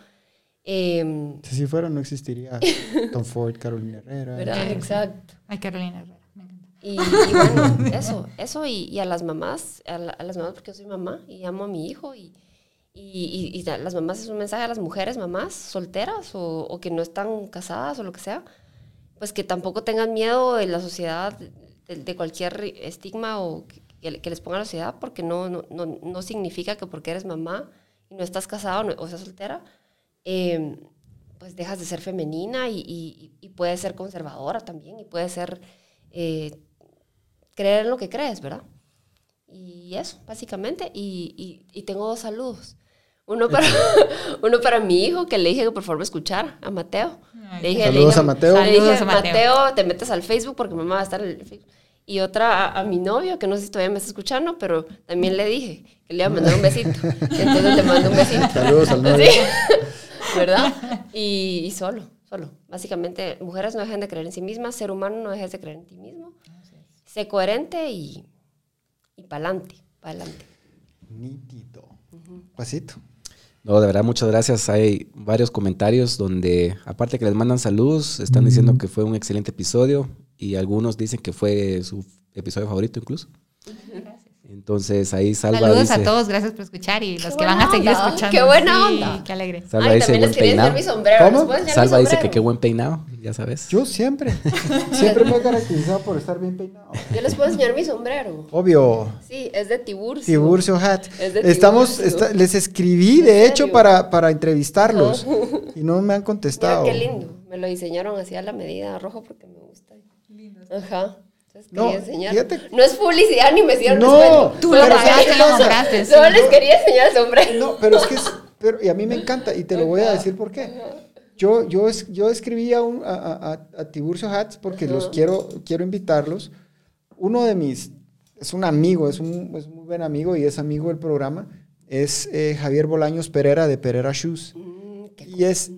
Em, Si fuera, no existiría Tom Ford, Carolina Herrera. ¿verdad? Exacto. Ay, Carolina Herrera, me encanta. Y, y bueno, eso, eso y, y a las mamás, a, la- a las mamás porque yo soy mamá y amo a mi hijo y, y, y- y a las mamás es un mensaje a las mujeres, mamás solteras o, o que no están casadas o lo que sea, pues que tampoco tengan miedo de la sociedad, de, cualquier estigma o que, que le- que les ponga la sociedad, porque no, no, no, no significa que porque eres mamá y no estás casada o, o estás soltera, eh, pues dejas de ser femenina y, y, y puedes ser conservadora también y puedes ser... eh, creer en lo que crees, ¿verdad? Y eso, básicamente. Y- y tengo dos saludos. Uno para, uno para mi hijo, que le dije que por favor me escuchara, a Mateo. Le dije, Saludos le dije- a Mateo. Le dije, Saludos a Mateo. Mateo, te metes al Facebook porque mamá va a estar en el Facebook. Y otra a, a mi novio, que no sé si todavía me está escuchando, pero también le dije que le iba a mandar un besito. Entonces le mando un besito. Saludos al novio. Sí. ¿Verdad? Y, y solo, solo. Básicamente, mujeres no dejen de creer en sí mismas, ser humano no dejes de creer en ti mismo. Sé coherente y, y pa'lante, pa'lante. Nítido. Pasito. No, de verdad, muchas gracias. Hay varios comentarios donde, aparte que les mandan saludos, están diciendo que fue un excelente episodio y algunos dicen que fue su episodio favorito incluso. Entonces ahí Salva Saludos dice... a todos, gracias por escuchar y los que van a seguir onda, escuchando. qué buena Sí, onda. Qué alegre. Salva Ay, dice también buen les peinado. mi sombrero. ¿Les ¿Cómo? mi Salva dice que qué buen peinado, ya sabes. Yo siempre, siempre me he caracterizado por estar bien peinado. Yo les puedo enseñar mi sombrero. Obvio. Sí, es de Tiburcio. Tiburcio Hat. Es de Estamos, Tiburcio. les escribí, ¿En de hecho, para, para entrevistarlos y no me han Mira contestado. qué lindo. Me lo diseñaron así a la medida rojo porque me gusta. Ajá. No, quería enseñar. fíjate- No es publicidad ni me hicieron No. Tú lo ¿sabes pagaste, lo compraste. sí. Solo les quería enseñar el sombrero. No, pero es que es, pero, y a mí me encanta, y te lo voy a decir por qué. Yo, yo, es- yo escribí a, un- a, a- a- Tiburcio Hats porque los quiero, quiero invitarlos. Uno de mis, es un amigo, es un, es un muy buen amigo y es amigo del programa, es eh, Javier Bolaños Pereira de Pereira Shoes. Mm, Y es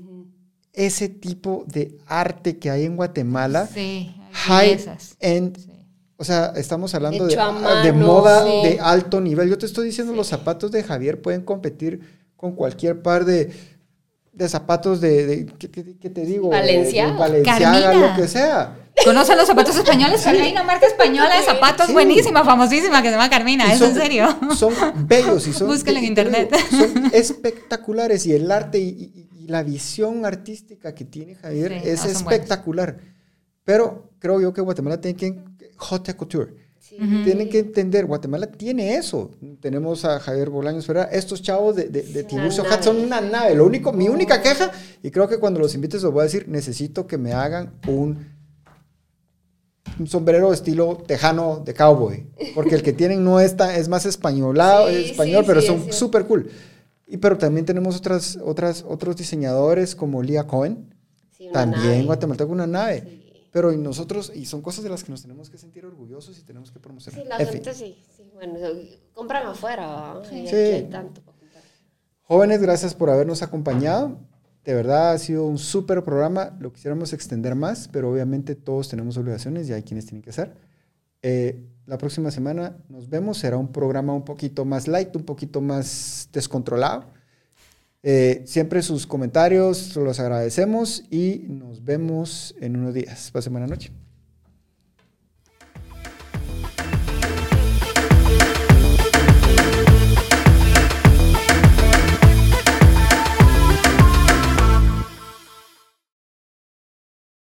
ese tipo de arte que hay en Guatemala, Sí, high bellezas. end, Sí. o sea, estamos hablando de, Hecho a de mano, moda sí. de alto nivel. Yo te estoy diciendo, los zapatos de Javier pueden competir con cualquier par de, de zapatos de, de- ¿qué, qué- qué te digo? Valenciaga. Lo que sea. ¿Conocen los zapatos españoles? Hay una marca española de zapatos Sí. buenísima, famosísima, que se llama Carmina. Y ¿Es en serio? Son bellos y son... Búsquenlo en digo, internet. son espectaculares y el arte y, y- y la visión artística que tiene Javier Sí, es no, espectacular. Pero creo yo que Guatemala tiene que... Haute couture. Sí. Tienen que entender, Guatemala tiene eso. Tenemos a Javier Bolaños Ferreira. Estos chavos de, de, de Tiburcio. Hat son una nave. Lo único, mi única queja, y creo que cuando los invites os voy a decir, necesito que me hagan un, un sombrero estilo tejano de cowboy. Porque el que tienen no es, tan- es más españolado, Sí, es español, sí, pero sí, son súper cool. Y pero también tenemos otras, otras, otros diseñadores como Lia Cohen. También nave. guatemalteco una nave. Sí. Pero nosotros, y son cosas de las que nos tenemos que sentir orgullosos y tenemos que promocionar. Sí, la gente sí, sí. Bueno, compran afuera, ¿va? Y aquí Sí. hay tanto. Jóvenes, gracias por habernos acompañado. De verdad ha sido un súper programa. Lo quisiéramos extender más, pero obviamente todos tenemos obligaciones y hay quienes tienen que hacer. Eh, la próxima semana nos vemos. Será un programa un poquito más light, un poquito más descontrolado. Eh, siempre sus comentarios los agradecemos y nos vemos en unos días. Pasen buena noche.